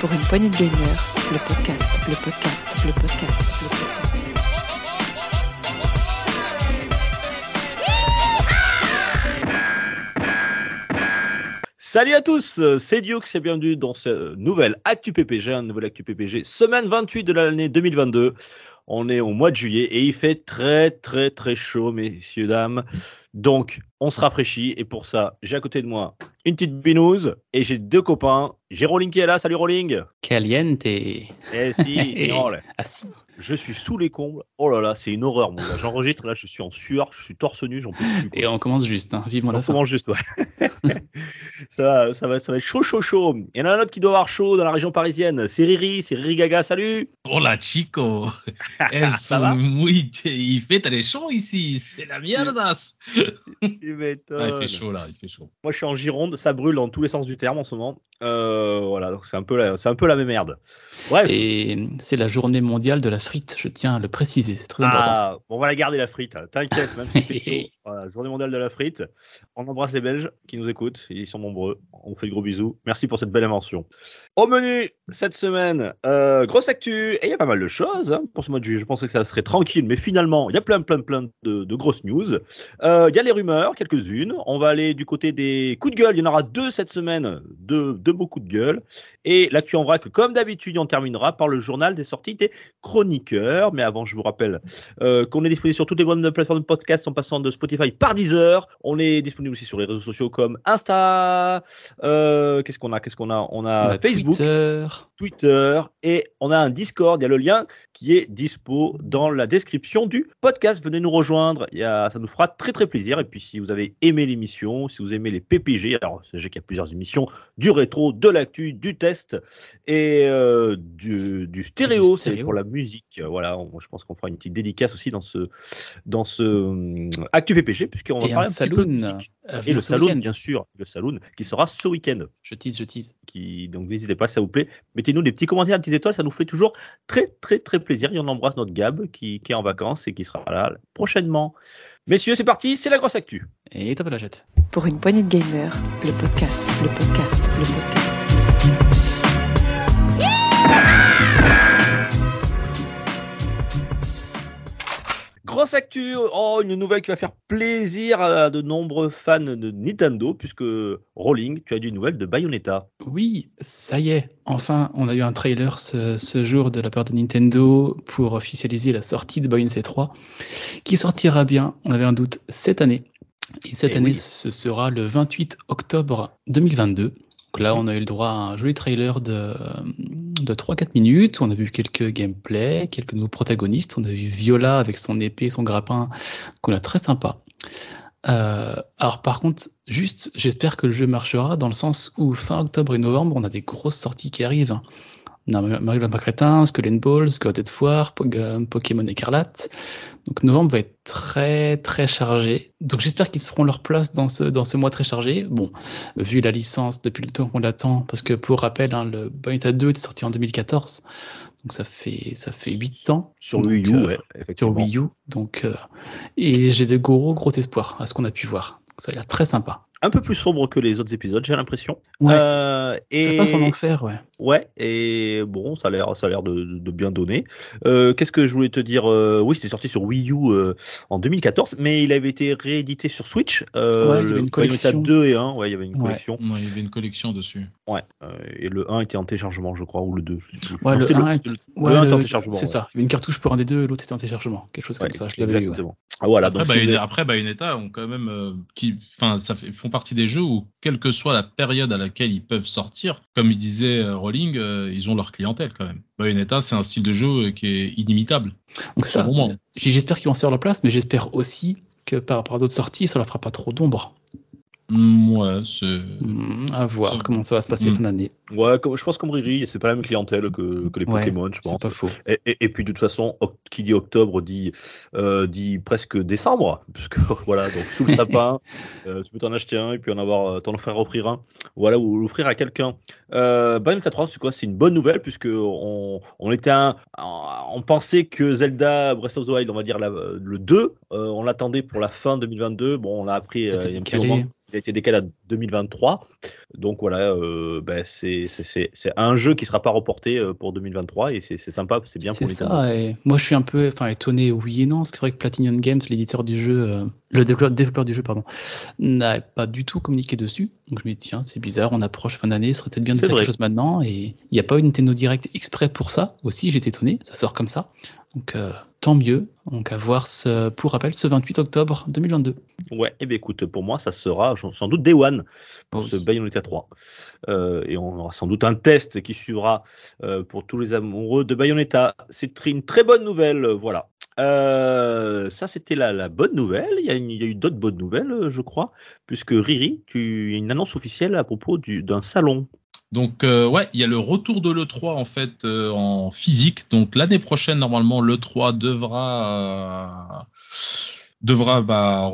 Pour une poignée de le podcast, le podcast, le podcast, le podcast. Salut à tous, c'est Dioux et bienvenue dans ce nouvel Actu PPG, un nouvel Actu PPG, semaine 28 de l'année 2022. On est au mois de juillet et il fait très très très chaud, messieurs, dames. Donc, on se rafraîchit et pour ça, j'ai à côté de moi une petite binouse et j'ai deux copains. J'ai Rolling qui est là. Salut Rolling. Caliente. Eh si, c'est drôle. Ah si. Je suis sous les combles. Oh là là, c'est une horreur, mon gars. J'enregistre là, je suis en sueur, je suis torse nu, j'en peux plus. quoi. Et on commence juste, hein. vivement On la fin. commence juste, ouais. ça, va, ça, va, ça va être chaud, chaud, chaud. Il y en a un autre qui doit avoir chaud dans la région parisienne. C'est Riri, c'est Riri Gaga. Salut. Hola chico, es Ça va? muy... il fait très chaud ici, c'est la mierdas. Tu m'étonnes. Ah, il fait chaud là, il fait chaud. Moi, je suis en Gironde, ça brûle dans tous les sens du terme en ce moment. Euh, voilà, donc c'est un peu la, c'est un peu la même merde. Bref. Et c'est la journée mondiale de la frite, je tiens à le préciser, c'est très important. Ah, bon, on va la garder la frite. T'inquiète, même si il fait chaud. Voilà, journée mondiale de la frite. On embrasse les Belges qui nous écoutent. Ils sont nombreux. On vous fait de gros bisous. Merci pour cette belle invention. Au menu cette semaine, euh, grosse actu. Et il y a pas mal de choses hein, pour ce mois de juillet. Je pensais que ça serait tranquille, mais finalement, il y a plein, plein, plein de, de grosses news. Euh, Il y a les rumeurs, quelques-unes. On va aller du côté des coups de gueule. Il y en aura deux cette semaine. Deux, deux beaux coups de gueule. Et l'actu en vrac, comme d'habitude, on terminera par le journal des sorties des chroniqueurs. Mais avant, je vous rappelle euh, qu'on est disponible sur toutes les bonnes plateformes de podcast en passant de Spotify par Deezer. On est disponible aussi sur les réseaux sociaux comme Insta. Qu'est-ce qu'on a Qu'est-ce qu'on a? On a On a Facebook, Twitter tard Twitter et on a un Discord. Il y a le lien qui est dispo dans la description du podcast. Venez nous rejoindre. Il y a, ça nous fera très très plaisir. Et puis si vous avez aimé l'émission, si vous aimez les PPG, alors sachez qu'il y a plusieurs émissions du rétro, de l'actu, du test et euh, du, du stéréo, Du c'est pour la musique. Voilà, on- je pense qu'on fera une petite dédicace aussi dans ce dans ce hum, actu PPG puisqu'on va Et parler un un, petit peu de saloon. musique. à Et le saloon, bien sûr, le saloon qui sera ce week-end Je tease, je tease. qui donc n'hésitez pas, ça vous plaît. Mettez-nous des petits commentaires, des petites étoiles, ça nous fait toujours très très très plaisir. Et on embrasse notre Gab qui, qui est en vacances et qui sera là prochainement. Messieurs, c'est parti, c'est la grosse actu. Et top la jette. Pour une poignée de gamer, le podcast, le podcast, le podcast. Grosse actu, oh une nouvelle qui va faire plaisir à de nombreux fans de Nintendo puisque Rolling, tu as du nouvelle de Bayonetta. Oui, ça y est. Enfin, on a eu un trailer ce, ce jour de la part de Nintendo pour officialiser la sortie de Bayonetta 3, qui sortira bien, on avait un doute, cette année. Et cette Eh année, oui. ce sera le 28 octobre 2022. Donc là, on a eu le droit à un joli trailer de, de 3-4 minutes. On a vu quelques gameplays, quelques nouveaux protagonistes. On a vu Viola avec son épée, son grappin, qu'on a très sympa. Euh, alors par contre, juste, j'espère que le jeu marchera dans le sens où fin octobre et novembre, on a des grosses sorties qui arrivent. On a Mario Lapin Crétin, Skull and Balls, God of War, Po- Pokémon Écarlate. Donc novembre va être très très chargé. Donc j'espère qu'ils se feront leur place dans ce, dans ce mois très chargé. Bon, vu la licence depuis le temps qu'on l'attend, parce que pour rappel, hein, le Bayonetta 2 est sorti en 2014. Donc ça fait, ça fait 8 ans. Sur Donc, Wii U, euh, ouais, sur effectivement. Wii U. Donc, euh, et j'ai de gros, gros espoirs à ce qu'on a pu voir. Donc, ça a l'air très sympa. Un peu plus sombre que les autres épisodes, j'ai l'impression. Ouais. Euh, et... Ça se passe en enfer, ouais. Ouais, et bon, ça a l'air, ça a l'air de, de bien donner. Euh, Qu'est-ce que je voulais te dire euh, Oui, c'était sorti sur Wii U euh, en 2014, mais il avait été réédité sur Switch. Euh, Ouais, il y avait le une Bayonetta collection. 2 et 1, ouais, il y avait une Ouais. collection. Non, il y avait une collection dessus. Ouais, euh, et le 1 était en téléchargement, je crois, ou le 2, je sais plus. Ouais, Non, le c'était 1 c'était est- le- Ouais, le 1 était en téléchargement. C'est ouais. ça. Il y avait une cartouche pour un des deux et l'autre était en téléchargement. Quelque chose Ouais, comme ça. Je l'avais ouais. exactement. Ah, voilà, Après, donc Bayonetta, avez- après, Bayonetta ont quand même, euh, qui, enfin, ça fait, font partie des jeux où, quelle que soit la période à laquelle ils peuvent sortir, comme il disait Rowling, euh, ils ont leur clientèle quand même. Bayonetta, c'est un style de jeu euh, qui est inimitable. Donc, ça. J'espère qu'ils vont se faire leur place, mais j'espère aussi que par rapport à d'autres sorties, ça leur fera pas trop d'ombre. Mm, ouais, c'est. Hmm, à voir comment ça va se passer Hmm. fin d'année. Ouais, comme- je pense comme Riri, c'est pas la même clientèle que, que les Ouais, Pokémon, je C'est pense. pas faux. Et, et- et puis de toute façon, qui dit octobre dit, euh, dit presque décembre, puisque voilà, donc sous le sapin, euh, tu peux t'en acheter un et puis en avoir, euh, t'en faire offrir un, voilà, ou l'offrir à quelqu'un. Euh, Bayonetta 3, c'est quoi? C'est une bonne nouvelle puisque on, on était un, on pensait que Zelda Breath of the Wild, on va dire la- le 2, euh, on l'attendait pour la fin 2022. Bon, on l'a appris euh, il y a un petit moment. Il a été décalé 2023. Donc voilà, euh, ben, c'est un jeu qui ne sera pas reporté euh, pour 2023 et c'est sympa, c'est bien pour C'est ça, et moi je suis un peu enfin, étonné, oui et non, parce que c'est vrai que Platinum Games, l'éditeur du jeu, euh, le développeur, du jeu, pardon, n'a pas du tout communiqué dessus. Donc je me dis, tiens, c'est bizarre, on approche fin d'année, ce serait peut-être bien de faire quelque chose maintenant. Et il n'y a pas eu une Nintendo Direct exprès pour ça aussi, j'étais étonné, ça sort comme ça. Donc tant mieux. Donc à voir ce, pour rappel ce 28 octobre 2022. Ouais, et eh bien écoute, pour moi ça sera sans doute Day One pour ce Bayonetta 3. Euh, et on aura sans doute un test qui suivra euh, pour tous les amoureux de Bayonetta. C'est une très bonne nouvelle, voilà. Euh, ça, c'était la, bonne nouvelle. Il y a, eu d'autres bonnes nouvelles, je crois, puisque Riri, tu as une annonce officielle à propos d'un salon donc euh, ouais, il y a le retour de l'E3 en fait euh, en physique. Donc l'année prochaine, normalement, l'E3 devra devra bah,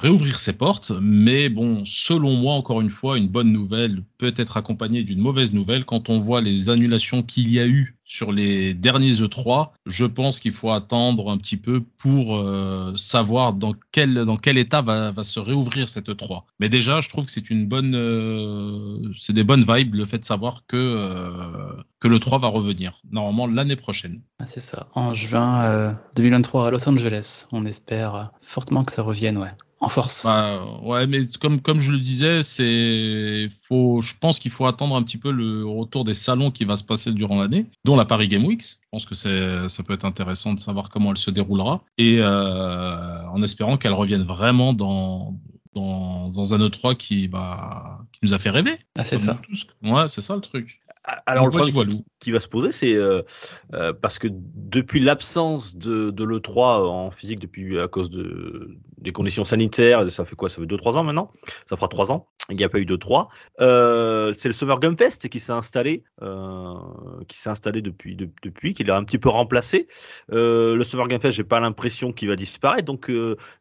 réouvrir ses portes. Mais bon, selon moi, encore une fois, une bonne nouvelle peut être accompagnée d'une mauvaise nouvelle. Quand on voit les annulations qu'il y a eu sur les derniers E3, je pense qu'il faut attendre un petit peu pour euh, savoir dans quel, dans quel état va, va, se réouvrir cette E3. Mais déjà, je trouve que c'est une bonne, euh, c'est des bonnes vibes le fait de savoir que, euh, que l'E3 va revenir, normalement l'année prochaine. Ah, c'est ça, en juin 2023 à Los Angeles. On espère fortement que ça revienne, ouais en force. Bah, ouais, mais comme, comme je le disais, c'est faut, je pense qu'il faut attendre un petit peu le retour des salons qui va se passer durant l'année, dont la Paris Game Week. Je pense que c'est, ça peut être intéressant de savoir comment elle se déroulera et euh, en espérant qu'elle revienne vraiment dans, dans, dans, un E3 qui, bah, qui nous a fait rêver. Ah, c'est ça. Ouais, c'est ça le truc. Alors, le problème qui, va se poser, c'est euh, euh, parce que depuis l'absence de, de l'E3 en physique, depuis à cause de, des conditions sanitaires, ça fait quoi? Ça fait 2-3 ans maintenant? Ça fera 3 ans. Il n'y a pas eu de 3. Euh, c'est le Summer Game Fest qui s'est installé, qui s'est installé depuis, depuis, qui l'a un petit peu remplacé. le Summer Game Fest, j'ai pas l'impression qu'il va disparaître. Donc,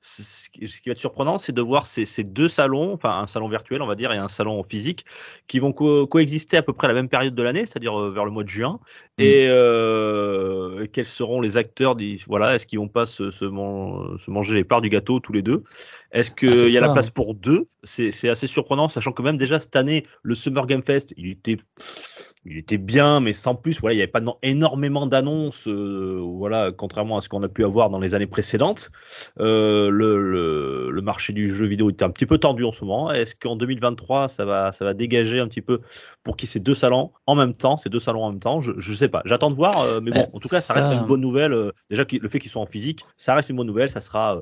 ce qui va être surprenant, c'est de voir ces, ces, deux salons, enfin un salon virtuel, on va dire, et un salon physique, qui vont coexister à peu près à la même période de l'année, c'est-à-dire vers le mois de juin. Mmh. Et euh, quels seront les acteurs Voilà, est-ce qu'ils vont pas se, se, manger les parts du gâteau tous les deux? Est-ce qu'il ah, y a la place pour deux? C'est assez surprenant, sachant que même déjà cette année, le Summer Game Fest, il était il était bien, mais sans plus. Voilà, il n'y avait pas énormément d'annonces, euh, voilà, contrairement à ce qu'on a pu avoir dans les années précédentes. Euh, le, le, marché du jeu vidéo était un petit peu tendu en ce moment. Est-ce qu'en 2023, ça va, ça va dégager un petit peu pour qu'il y ait ces deux salons en même temps, ces deux salons en même temps? Je ne sais pas. J'attends de voir, euh, mais bon, en tout cas, ça, reste une bonne nouvelle. déjà, le fait qu'ils soient en physique, ça reste une bonne nouvelle. Ça sera,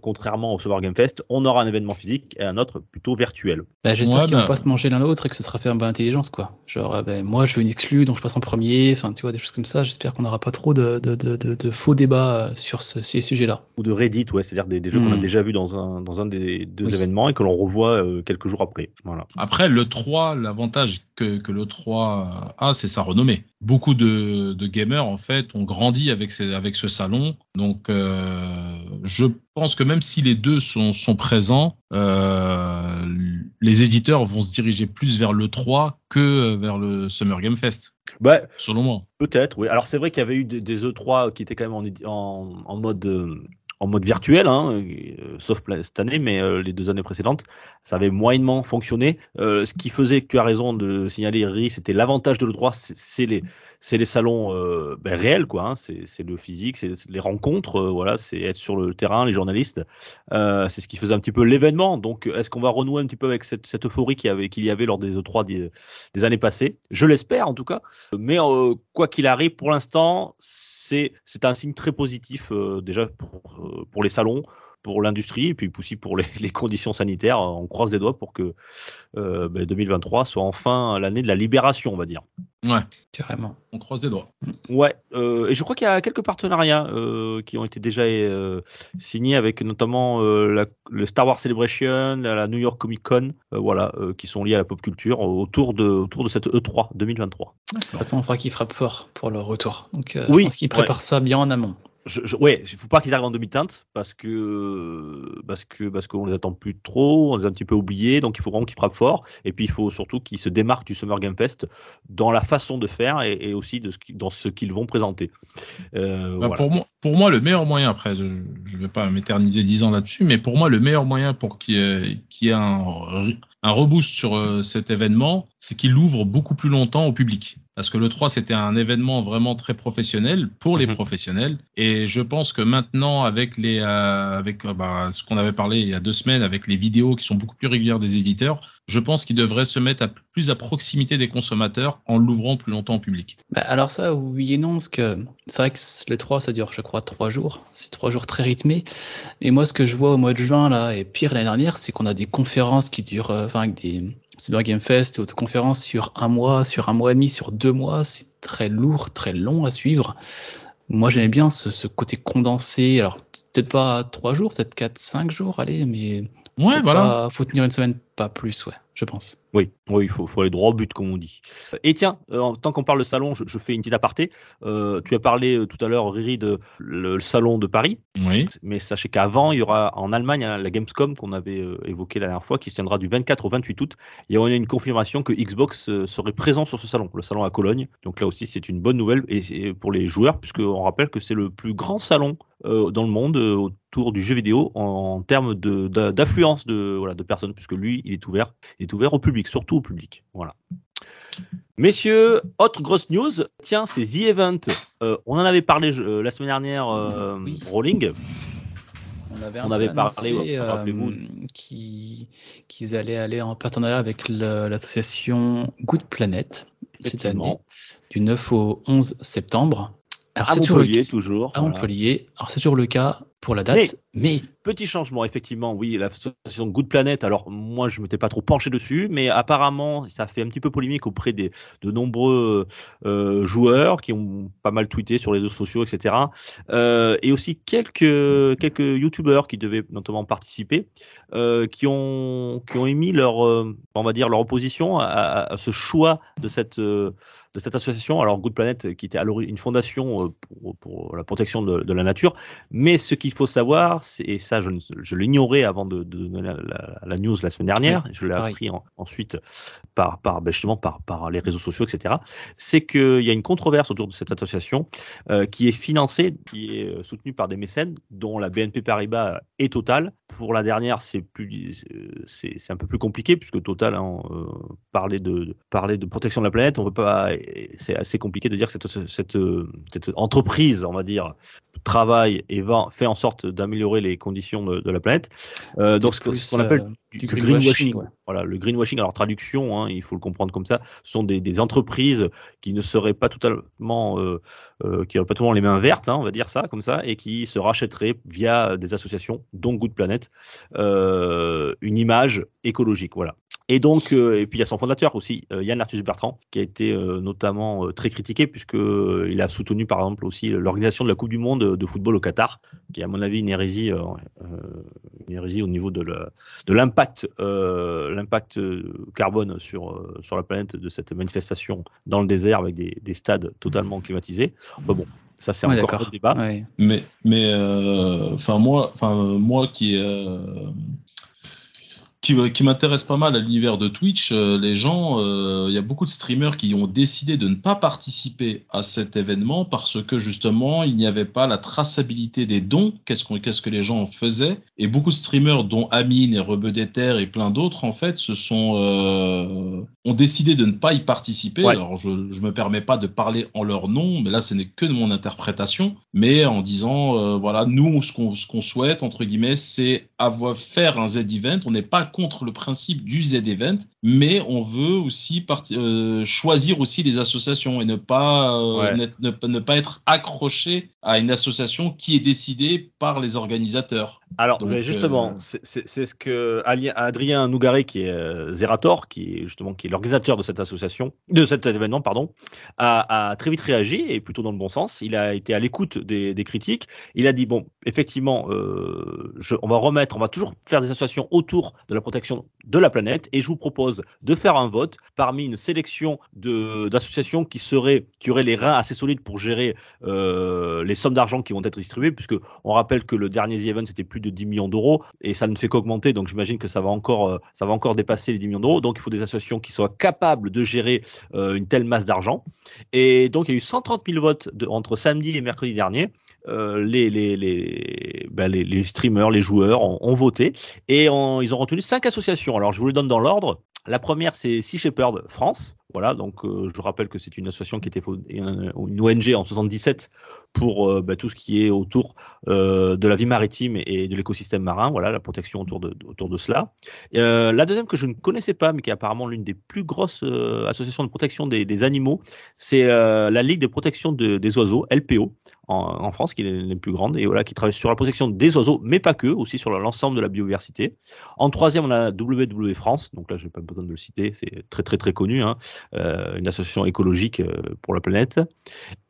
contrairement au Summer Game Fest, on aura un événement physique et un autre plutôt virtuel. Bah, j'espère qu'ils ne vont bah pas se manger l'un l'autre et que ce sera fait en bonne intelligence, quoi. Genre, ben, moi je veux une exclue, donc je passe en premier, enfin tu vois, des choses comme ça. J'espère qu'on n'aura pas trop de, de, de, de, faux débats euh, sur ce, ces sujets-là. Ou de Reddit, ouais, c'est-à-dire des, jeux qu'on a hmm. déjà vus dans un, dans un des deux événements et que l'on revoit euh, quelques jours après. Voilà. Après, le 3, l'avantage que, que le 3 a, c'est sa renommée. Beaucoup de, de, gamers, en fait, ont grandi avec, ces, avec ce salon. Donc, euh, je pense que même si les deux sont, sont présents, euh, les éditeurs vont se diriger plus vers le 3 que vers le Summer Game Fest. Bah, selon moi. Peut-être, oui. Alors c'est vrai qu'il y avait eu des, E3 qui étaient quand même en, en, mode euh, en mode virtuel, hein, euh, sauf cette année, mais les deux années précédentes, ça avait moyennement fonctionné. ce qui faisait que tu as raison de signaler, Riri, c'était l'avantage de l'E3, c'est les, c'est les salons euh, ben, réels, quoi. Hein. C'est le physique, c'est les rencontres, euh, voilà, c'est être sur le terrain, les journalistes. Euh, c'est ce qui faisait un petit peu l'événement. Donc, est-ce qu'on va renouer un petit peu avec cette, euphorie qu'il y, avait, lors des E3 des, années passées? Je l'espère, en tout cas. Mais quoi qu'il arrive, pour l'instant, c'est un signe très positif déjà pour, pour les salons pour l'industrie et puis aussi pour les, conditions sanitaires. On croise les doigts pour que 2023 ben, soit enfin l'année de la libération, on va dire. Ouais, carrément. On croise des doigts. Ouais, euh, et je crois qu'il y a quelques partenariats euh, qui ont été déjà euh, signés avec notamment le Star Wars Celebration, la, New York Comic Con, voilà, qui sont liés à la pop culture autour de, autour de cette E3 2023. De toute façon, on fera qu'ils frappent fort pour leur retour. Donc, oui, je pense qu'ils préparent ça bien en amont je, ouais, il faut pas qu'ils arrivent en demi-teinte parce que parce que parce qu'on les attend plus trop, on les a un petit peu oubliés, donc il faut vraiment qu'ils frappent fort. Et puis il faut surtout qu'ils se démarquent du Summer Game Fest dans la façon de faire et, aussi de ce, dans ce qu'ils vont présenter. Euh, bah, pour moi, pour moi, le meilleur moyen, après, je ne vais pas m'éterniser dix ans là-dessus, mais pour moi, le meilleur moyen pour qu'il y ait, un, un reboost sur euh, cet événement, c'est qu'il ouvre beaucoup plus longtemps au public. Parce que le 3, c'était un événement vraiment très professionnel pour les mhm. professionnels. Et je pense que maintenant, avec, les, euh, avec euh, bah, ce qu'on avait parlé il y a deux semaines, avec les vidéos qui sont beaucoup plus régulières des éditeurs, je pense qu'ils devraient se mettre à, plus à proximité des consommateurs en l'ouvrant plus longtemps au public. Bah, alors ça, oui et non, parce que c'est vrai que le 3, ça dure, je crois, trois jours. C'est trois jours très rythmés. Et moi, ce que je vois au mois de juin, là, et pire l'année dernière, c'est qu'on a des conférences qui durent, euh, enfin, avec des Cyber Game Fest et autres conférences sur un mois, sur un mois et demi, sur deux mois. C'est très lourd, très long à suivre. Moi, j'aimais bien ce, côté condensé. Alors, peut-être pas trois jours, peut-être quatre, cinq jours, allez, mais. Ouais, voilà. faut tenir une semaine, pas plus, ouais je pense. Oui, oui, il faut, faut, aller droit au but, comme on dit. Et tiens, euh, tant qu'on parle de salon, je, fais une petite aparté. Euh, tu as parlé euh, tout à l'heure, Riri, de le, salon de Paris. Oui. Mais sachez qu'avant, il y aura en Allemagne hein, la Gamescom qu'on avait évoquée la dernière fois, qui se tiendra du 24 au 28 août. Et on a une confirmation que Xbox serait présent sur ce salon, le salon à Cologne. Donc là aussi, c'est une bonne nouvelle et pour les joueurs, puisqu'on rappelle que c'est le plus grand salon dans le monde autour du jeu vidéo en, termes d'affluence de, voilà, de personnes, puisque lui, il est ouvert ouvert au public, surtout au public. Voilà. Messieurs, autre grosse news, tiens, c'est The Event. Euh, on en avait parlé euh, la semaine dernière, euh, Rolling. On avait, parlé, rappelez-vous, qu'ils allaient aller en partenariat avec l'association Good Planet cette année, du 9 au 11 septembre. Alors, à Montpellier, toujours. À Montpellier. Alors, c'est toujours le cas pour la date, mais, Petit changement, effectivement, oui, l'association Good Planet, alors moi je ne m'étais pas trop penché dessus, mais apparemment ça fait un petit peu polémique auprès des, de nombreux euh, joueurs qui ont pas mal tweeté sur les réseaux sociaux, etc. Euh, et aussi quelques, quelques youtubeurs qui devaient notamment participer, euh, qui, ont, qui ont émis leur, on va dire, leur opposition à, ce choix de cette de cette association. Alors Good Planet, qui était alors une fondation pour, la protection de, de, la nature, mais ce qu'il faut savoir, et ça je, l'ignorais avant de, donner la, news la semaine dernière, je l'ai appris ensuite par, par, ben, justement par, par les réseaux sociaux, etc., c'est qu'il y a une controverse autour de cette association euh, qui est financée, qui est euh, soutenue par des mécènes, dont la BNP Paribas est Total. Pour la dernière, c'est plus, c'est, un peu plus compliqué puisque Total, hein, euh, parler de, parler de protection de la planète, on peut pas, c'est assez compliqué de dire que cette, cette, cette entreprise, on va dire, travaille et va, fait en sorte d'améliorer les conditions de, la planète. Euh, donc, ce qu'on appelle euh, du, greenwashing. Voilà, le greenwashing, alors traduction, hein, il faut le comprendre comme ça, ce sont des, entreprises qui ne seraient pas totalement, euh, qui n'auraient pas totalement les mains vertes, hein, on va dire ça comme ça, et qui se rachèteraient via des associations, dont Good Planet, une image écologique. Voilà. Et donc, euh, et puis il y a son fondateur aussi, euh, Yann Arthus Bertrand, qui a été euh, notamment très critiqué puisque il a soutenu par exemple aussi l'organisation de la Coupe du Monde de football au Qatar, qui est à mon avis une hérésie, une hérésie au niveau de l'impact, l'impact carbone sur sur la planète de cette manifestation dans le désert avec des, des stades totalement climatisés. Enfin bon, ça, c'est encore un débat. Mais, mais enfin moi, enfin moi qui, qui, m'intéresse pas mal à l'univers de Twitch, euh, les gens, euh, il y a beaucoup de streamers qui ont décidé de ne pas participer à cet événement parce que justement, il n'y avait pas la traçabilité des dons, qu'est-ce, qu'est-ce que les gens faisaient? Et beaucoup de streamers, dont Amine et Rebeu et plein d'autres, en fait, se sont, euh, ont décidé de ne pas y participer. Alors, je ne me permets pas de parler en leur nom, mais là, ce n'est que de mon interprétation, mais en disant, voilà, nous, ce qu'on, ce qu'on souhaite, entre guillemets, c'est avoir, faire un Z-Event. On n'est pas contre le principe du Z-Event, mais on veut aussi euh, choisir aussi les associations et ne pas, euh, ne, pas être accroché à une association qui est décidée par les organisateurs. Alors, justement, euh, c'est ce que Adrien Nougaré, qui est Zerator, qui est justement qui est l'organisateur de cette association, de cet événement, pardon, a, très vite réagi et plutôt dans le bon sens. Il a été à l'écoute des, critiques. Il a dit bon, effectivement, on va remettre, on va toujours faire des associations autour de la protection de la planète et je vous propose de faire un vote parmi une sélection d'associations qui seraient qui auraient les reins assez solides pour gérer euh, les sommes d'argent qui vont être distribuées puisque on rappelle que le dernier The Event c'était plus de 10 millions d'euros et ça ne fait qu'augmenter. Donc j'imagine que ça va encore, ça va encore dépasser les 10 millions d'euros. Donc il faut des associations qui soient capables de gérer une telle masse d'argent. Et donc il y a eu 130 000 votes entre samedi et mercredi dernier. les, les, les, ben, les, les, streamers, les joueurs ont, voté et ils ont retenu cinq associations. Alors je vous les donne dans l'ordre. La première, c'est Sea Shepherd France. Voilà, donc euh, je rappelle que c'est une association qui était une, ONG en 77 pour euh, bah, tout ce qui est autour euh, de la vie maritime et de l'écosystème marin. Voilà, la protection autour de, autour de cela. la deuxième que je ne connaissais pas, mais qui est apparemment l'une des plus grosses associations de protection des, animaux, c'est la Ligue de protection des oiseaux, LPO en, France, qui est les plus grande, et voilà, qui travaille sur la protection des oiseaux, mais pas que, aussi sur l'ensemble de la biodiversité. En troisième, on a WW France, donc là, je n'ai pas besoin de le citer, c'est très très très connu, hein, euh, une association écologique euh, pour la planète.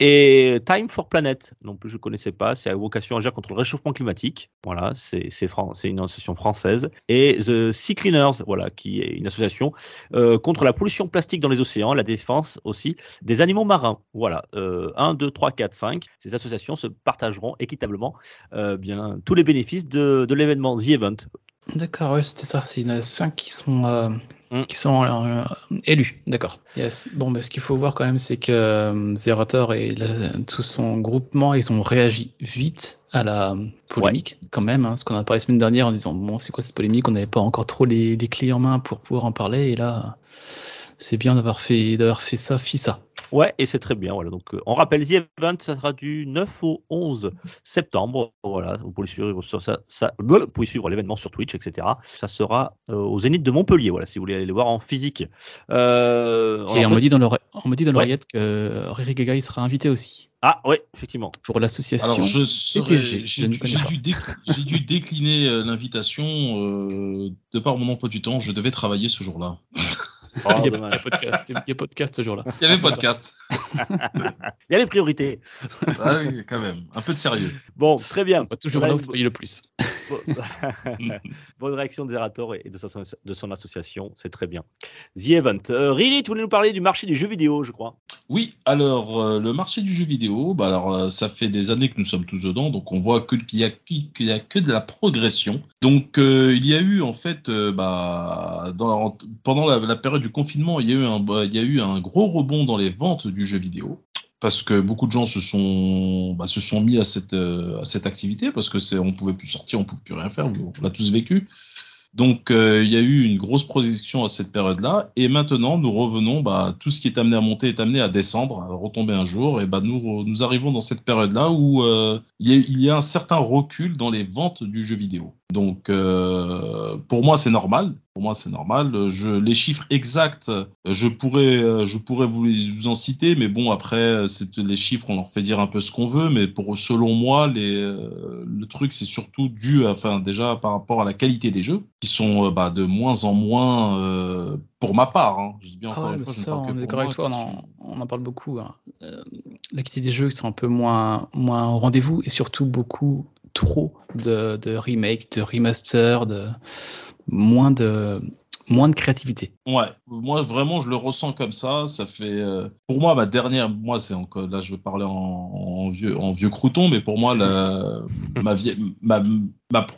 Et Time for Planet, non plus je ne connaissais pas, c'est à vocation à agir contre le réchauffement climatique, voilà, c'est une association française. Et The Sea Cleaners, voilà, qui est une association euh, contre la pollution plastique dans les océans, la défense aussi des animaux marins. Voilà, 1, 2, 3, 4, 5, ces associations se partageront équitablement euh, bien, tous les bénéfices de, l'événement The Event. D'accord, ouais, c'était ça. C'est une 5 qui sont, euh, mm. qui sont euh, élus. D'accord. Yes. Bon, mais ce qu'il faut voir quand même, c'est que Zerator et tout son groupement, ils ont réagi vite à la polémique, quand même. Hein, ce qu'on a parlé la semaine dernière en disant Bon, c'est quoi cette polémique? On n'avait pas encore trop les, les, clés en main pour pouvoir en parler. Et là, c'est bien d'avoir fait, d'avoir fait ça, fit ça. Ouais, et c'est très bien. Voilà. Donc, euh, on rappelle, The Event, ça sera du 9 au 11 septembre. Voilà, vous pouvez suivre, sur ça, ça vous pouvez suivre l'événement sur Twitch, etc. Ça sera euh, au Zénith de Montpellier. Voilà, si vous voulez aller le voir en physique. Euh, et on, me dit dans l'oreillette que Riri Gaga il sera invité aussi. Ah oui, effectivement. Pour l'association. Alors je j'ai dû, décliner l'invitation de par mon emploi du temps. Je devais travailler ce jour-là. Oh, il, y a, podcast, il y a podcast ce jour-là. Il y avait podcast. il y avait priorité. Ah oui, quand même. Un peu de sérieux. Bon, très bien. toujours là où c'est le plus. Bonne réaction de Zerator et de son, association, c'est très bien. The Event. Euh, tu voulais nous parler du marché du jeu vidéo, je crois. Oui, alors euh, le marché du jeu vidéo, bah, alors, euh, ça fait des années que nous sommes tous dedans, donc on voit qu'il n'y a, a que de la progression. Donc il y a eu en fait, bah, pendant la, période du confinement, bah, il y a eu un gros rebond dans les ventes du jeu vidéo parce que beaucoup de gens se sont, bah, se sont mis à cette, euh, à cette activité parce que c'est, on pouvait plus sortir, on pouvait plus rien faire, on l'a tous vécu. Donc euh, il y a eu une grosse projection à cette période-là, et maintenant nous revenons, bah, tout ce qui est amené à monter est amené à descendre, à retomber un jour, et bah, nous, nous arrivons dans cette période-là où euh, il, y a, un certain recul dans les ventes du jeu vidéo. Donc pour moi c'est normal, pour moi c'est normal. Je, les chiffres exacts, je pourrais, je pourrais vous, les, vous en citer, mais bon après les chiffres on leur fait dire un peu ce qu'on veut, mais pour selon moi les, le truc c'est surtout dû, enfin déjà par rapport à la qualité des jeux qui sont euh, bah, de moins en moins, euh, pour ma part, hein. je dis bien ah encore une fois, ça, on est d'accord avec toi, on, en parle beaucoup. Hein. Euh, la qualité des jeux qui sont un peu moins, moins au rendez-vous et surtout beaucoup trop de, de remakes, de remasters, de moins de moins de créativité. Ouais, moi vraiment je le ressens comme ça. Ça fait, pour moi ma dernière, moi c'est encore là je vais parler en, vieux en vieux crouton, mais pour moi la, ma, vieille, ma,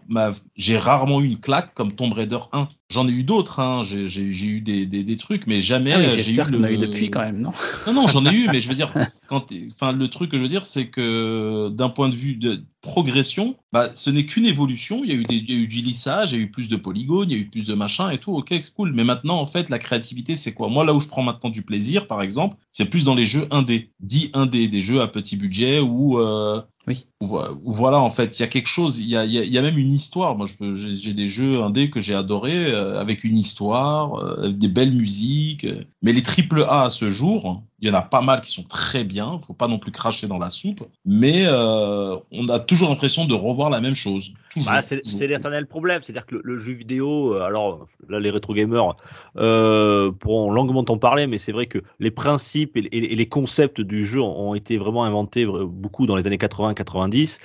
ma, j'ai rarement eu une claque comme Tomb Raider 1. J'en ai eu d'autres, hein. j'ai eu des, des, des, trucs, mais jamais ah j'ai eu. Que le... as eu depuis quand même, non? Non, non, j'en ai eu, mais je veux dire, quand, enfin, le truc que je veux dire, c'est que d'un point de vue de progression, bah, ce n'est qu'une évolution. Il y, a eu des, il y a eu du lissage, il y a eu plus de polygones, il y a eu plus de machin et tout. Ok, c'est cool. Mais maintenant, en fait, la créativité, c'est quoi? Moi, là où je prends maintenant du plaisir, par exemple, c'est plus dans les jeux indés, dit indés, des jeux à petit budget où euh, oui. Voilà, en fait, il y a quelque chose, il y a, y a, même une histoire. Moi, j'ai des jeux indés que j'ai adorés euh, avec une histoire, euh, avec des belles musiques. Mais les triple A à ce jour, il y en a pas mal qui sont très bien. Il faut pas non plus cracher dans la soupe. Mais euh, on a toujours l'impression de revoir la même chose. Bah, c'est l'éternel problème. C'est-à-dire que le, jeu vidéo, alors là, les rétro gamers euh, pourront longuement en parler, mais c'est vrai que les principes et, et, les concepts du jeu ont été vraiment inventés beaucoup dans les années 80 90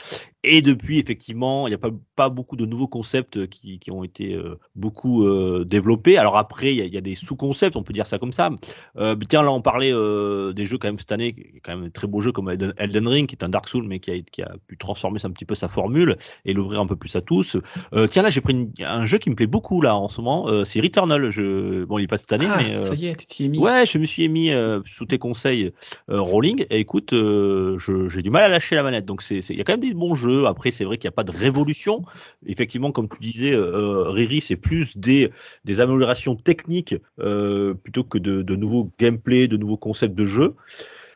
Et depuis, effectivement, il n'y a pas, pas beaucoup de nouveaux concepts qui, qui ont été euh, beaucoup euh, développés. Alors après, il y, a- il y a des sous-concepts, on peut dire ça comme ça. Euh, tiens, là, on parlait euh, des jeux quand même cette année, quand même un très beau jeu comme Elden, Ring, qui est un Dark Souls, mais qui a, qui a pu transformer un petit peu sa formule et l'ouvrir un peu plus à tous. Euh, tiens, là, j'ai pris une- un jeu qui me plaît beaucoup là en ce moment. euh, c'est Returnal. Je... Bon, il est pas cette année, Ah, mais euh, ça y est, tu t'y es mis. Ouais, je me suis mis euh, sous tes conseils euh, Rolling. Et écoute, euh, j'ai du mal à lâcher la manette. Donc, il y a quand même des bons jeux. Après, c'est vrai qu'il n'y a pas de révolution. Effectivement, comme tu disais, euh, Riri, c'est plus des, des améliorations techniques euh, plutôt que de, de nouveaux gameplay, de nouveaux concepts de jeu.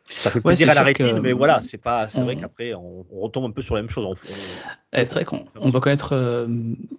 Ça fait Ouais, plaisir c'est à la que- rétine, mais voilà, c'est pas, c'est vrai on- qu'après, on, on retombe un peu sur la même chose. On- Eh, c'est vrai qu'on on va connaître, euh,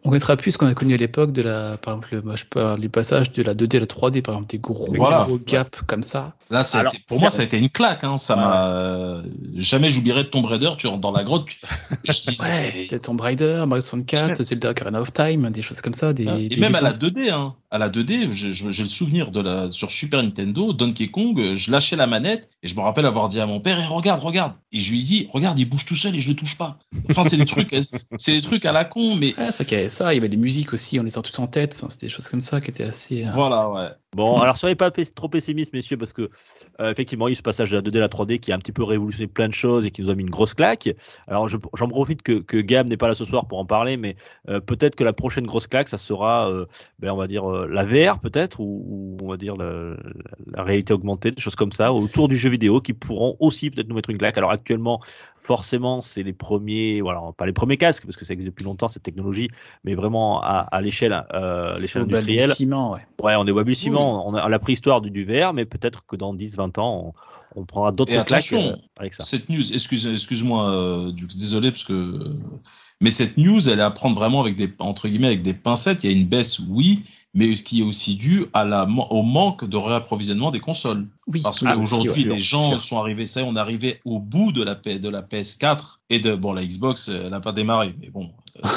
on connaîtra plus ce qu'on a connu à l'époque de la, par exemple, le- moi, je parle du passage de la 2D à la 3D, par exemple, des gros, Voilà. gros gaps comme ça. Là, ça a Alors, été- pour moi, ça- ça a été une claque. Hein. Ça Ouais. m'a euh, jamais j'oublierai de Tomb Raider. Tu rentres dans la grotte. tu- je dis, Ouais, c'est- peut-être Tomb Raider, Mario 64, Zelda Ocarina of Time, des choses comme ça. Des, Et des même à la licences- 2D, hein. à la 2D, j'ai le souvenir de la sur Super Nintendo, Donkey Kong, euh, je lâchais la manette et je me rappelle avoir dit à mon père, Eh, regarde, regarde. Et je lui dis, regarde, il bouge tout seul et je le touche pas. Enfin, c'est des trucs, c'est des trucs à la con, mais y avait ça, il y avait des musiques aussi, on les sent toutes en tête, enfin, c'était des choses comme ça qui étaient assez. euh, voilà, ouais. Bon, alors soyez pas trop pessimistes, messieurs, parce que euh, effectivement, il y a eu ce passage de la 2D à la 3D qui a un petit peu révolutionné plein de choses et qui nous a mis une grosse claque. Alors, je- j'en profite que, que Gab n'est pas là ce soir pour en parler, mais euh, peut-être que la prochaine grosse claque, ça sera, euh, ben, on va dire, euh, la VR, peut-être, ou, ou on va dire la, la- la réalité augmentée, des choses comme ça, autour du jeu vidéo, qui pourront aussi peut-être nous mettre une claque. Alors, actuellement, forcément, c'est les premiers, voilà, pas les premiers casques, parce que ça existe depuis longtemps, cette technologie, mais vraiment à, à l'échelle euh, l'échelle industrielle. ouais. Ouais, on est au balbutiement, on a la préhistoire du, du VR, mais peut-être que dans 10-20 ans, on, on prendra d'autres claques euh, avec ça. Cette news, excuse, excuse-moi, euh, désolé parce que, mais cette news, elle est à prendre vraiment avec des entre guillemets avec des pincettes. Il y a une baisse, oui, mais ce qui est aussi dû à la au manque de réapprovisionnement des consoles. Oui, Parce ah, qu'aujourd'hui, ouais, les gens sûr. sont arrivés, ça, on est arrivé au bout de la, P- de la PS4 et de bon la Xbox, elle n'a pas démarré, mais bon. euh,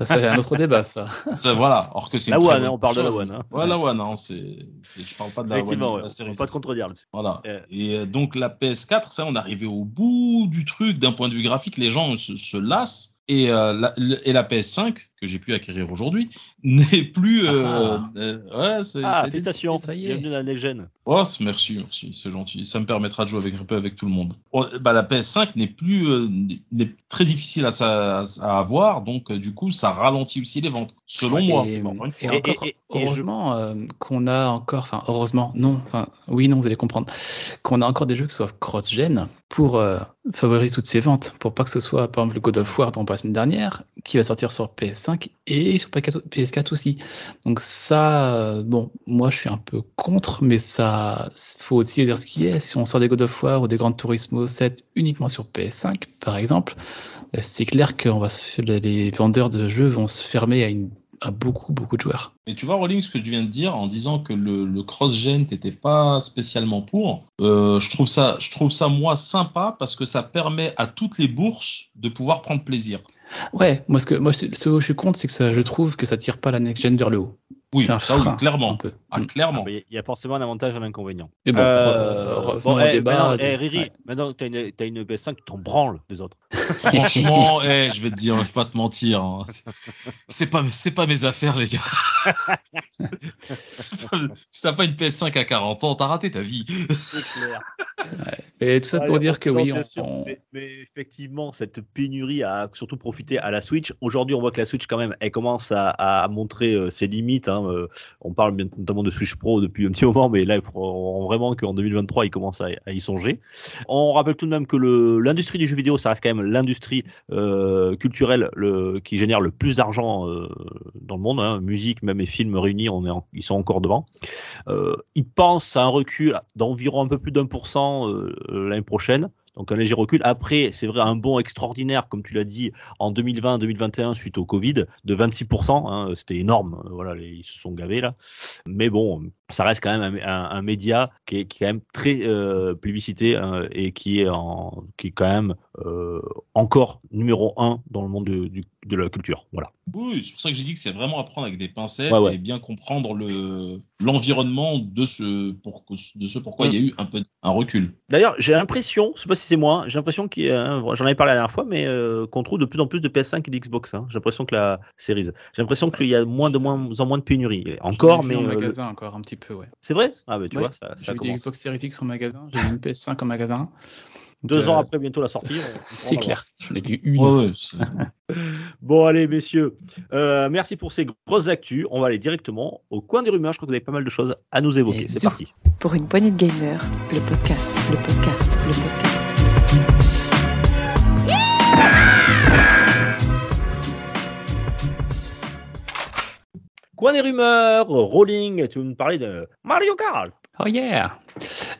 Ça, C'est un autre débat, ça. ça, voilà. Or que c'est La One, hein, on parle de la. One. hein. Ouais, la One, hein, c'est, je parle pas de la One, ouais, la on série. peut pas te contredire. Voilà. Euh. Et euh, donc la PS4, ça, on est arrivé au bout du truc d'un point de vue graphique. Les gens se, se lassent. Et, euh, la, le- et la PS5, que j'ai pu acquérir aujourd'hui, n'est plus. euh, Ah. euh, ouais, c'est, Ah, c'est- félicitations, ça y est. bienvenue dans la Next Gen. Oh, merci, merci, c'est gentil. Ça me permettra de jouer avec, un peu avec tout le monde. Oh, bah, la PS5 n'est plus euh, n'est très difficile à, sa- à avoir, donc euh, du coup, ça ralentit aussi les ventes, selon moi. Et, Encore une fois. et Et- encore, et- et- et je- heureusement euh, qu'on a encore, enfin heureusement, non, enfin oui, non, vous allez comprendre, qu'on a encore des jeux qui soient cross-gen pour euh, favoriser toutes ces ventes, pour pas que ce soit par exemple le God of War dont on parlait la semaine dernière, qui va sortir sur PS5 et sur PS4 aussi. Donc ça, euh, bon, moi je suis un peu contre, mais ça, faut aussi dire ce qui est. Si on sort des God of War ou des Gran Turismo 7 uniquement sur PS5, par exemple, euh, c'est clair que les vendeurs de jeux vont se fermer à beaucoup, beaucoup de joueurs. Mais tu vois, Rolling, ce que tu viens de dire en disant que le, le cross-gen t'étais pas spécialement pour, euh, je trouve ça, je trouve ça moi sympa parce que ça permet à toutes les bourses de pouvoir prendre plaisir. Ouais, moi ce que moi ce où je suis contre, c'est que ça, je trouve que ça tire pas la next gen vers le haut. Oui, C'est un ça oui, clairement. peu. Ah, Mm. clairement. Mais Il y a forcément un avantage et un inconvénient. Mais bon, Euh, re- revenons bon, au eh, débat. maintenant, eh, Riri, ouais. maintenant que tu as une, t'as une PS5, tu t'en branles des autres. Franchement, eh, je vais te dire, je vais pas te mentir. hein. C'est- pas, c'est pas mes affaires, les gars. Pas- Si t'as pas une PS5 à 40 ans, t'as raté ta vie. C'est clair. Et tout ça pour dire que oui, on, sûr, on- Mais, mais effectivement, cette pénurie a surtout profité à la Switch. Aujourd'hui, on voit que la Switch, quand même, elle commence à, à montrer euh, ses limites. hein. Euh, on parle notamment de Switch Pro depuis un petit moment, mais là, il faut vraiment qu'en 2023, ils commencent à, y songer. On rappelle tout de même que l'industrie du jeu vidéo, ça reste quand même l'industrie euh, culturelle le, qui génère le plus d'argent euh, dans le monde. hein. Musique, même et films réunis, on est ils sont encore devant. Ils pensent à un recul d'environ un peu plus d'un pour cent l'année prochaine. Donc un léger recul. Après, c'est vrai, un bond extraordinaire, comme tu l'as dit, en 2020-2021 suite au Covid, de 26%. hein, C'était énorme. Voilà, ils se sont gavés là. Mais bon, ça reste quand même un, un- un média qui est, qui est quand même très euh, publicité euh, et qui est, en, qui est quand même euh, encore numéro un dans le monde de, du- de la culture. Voilà. Oui, c'est pour ça que j'ai dit que c'est vraiment à prendre avec des pincettes Ouais, ouais. et bien comprendre le l'environnement de ce pour de ce pourquoi il y a eu un peu un recul. D'ailleurs, j'ai l'impression, je sais pas si c'est moi, j'ai l'impression qu'il y a un- j'en avais parlé la dernière fois, mais euh, qu'on trouve de plus en plus de PS5 et d'Xbox. hein. J'ai l'impression que la série, j'ai l'impression qu'il y a moins de moins en moins de pénurie. Encore, mais ai vu en le- magasin encore un petit peu, ouais. c'est vrai? Ah, mais tu Ouais, vois, ça, J'ai commence. Xbox Series X en magasin, j'ai vu une PS5 en magasin. Deux ans euh, après bientôt la sortie. C'est clair, j'en ai vu une. Ouais, Bon, allez, messieurs, euh, merci pour ces grosses actus. On va aller directement au coin des rumeurs. Je crois que vous avez pas mal de choses à nous évoquer. C'est parti. Pour une poignée de gamers, le podcast, le podcast, le podcast. Coin des rumeurs, Rolling, tu veux nous parler de Mario Kart? Oh yeah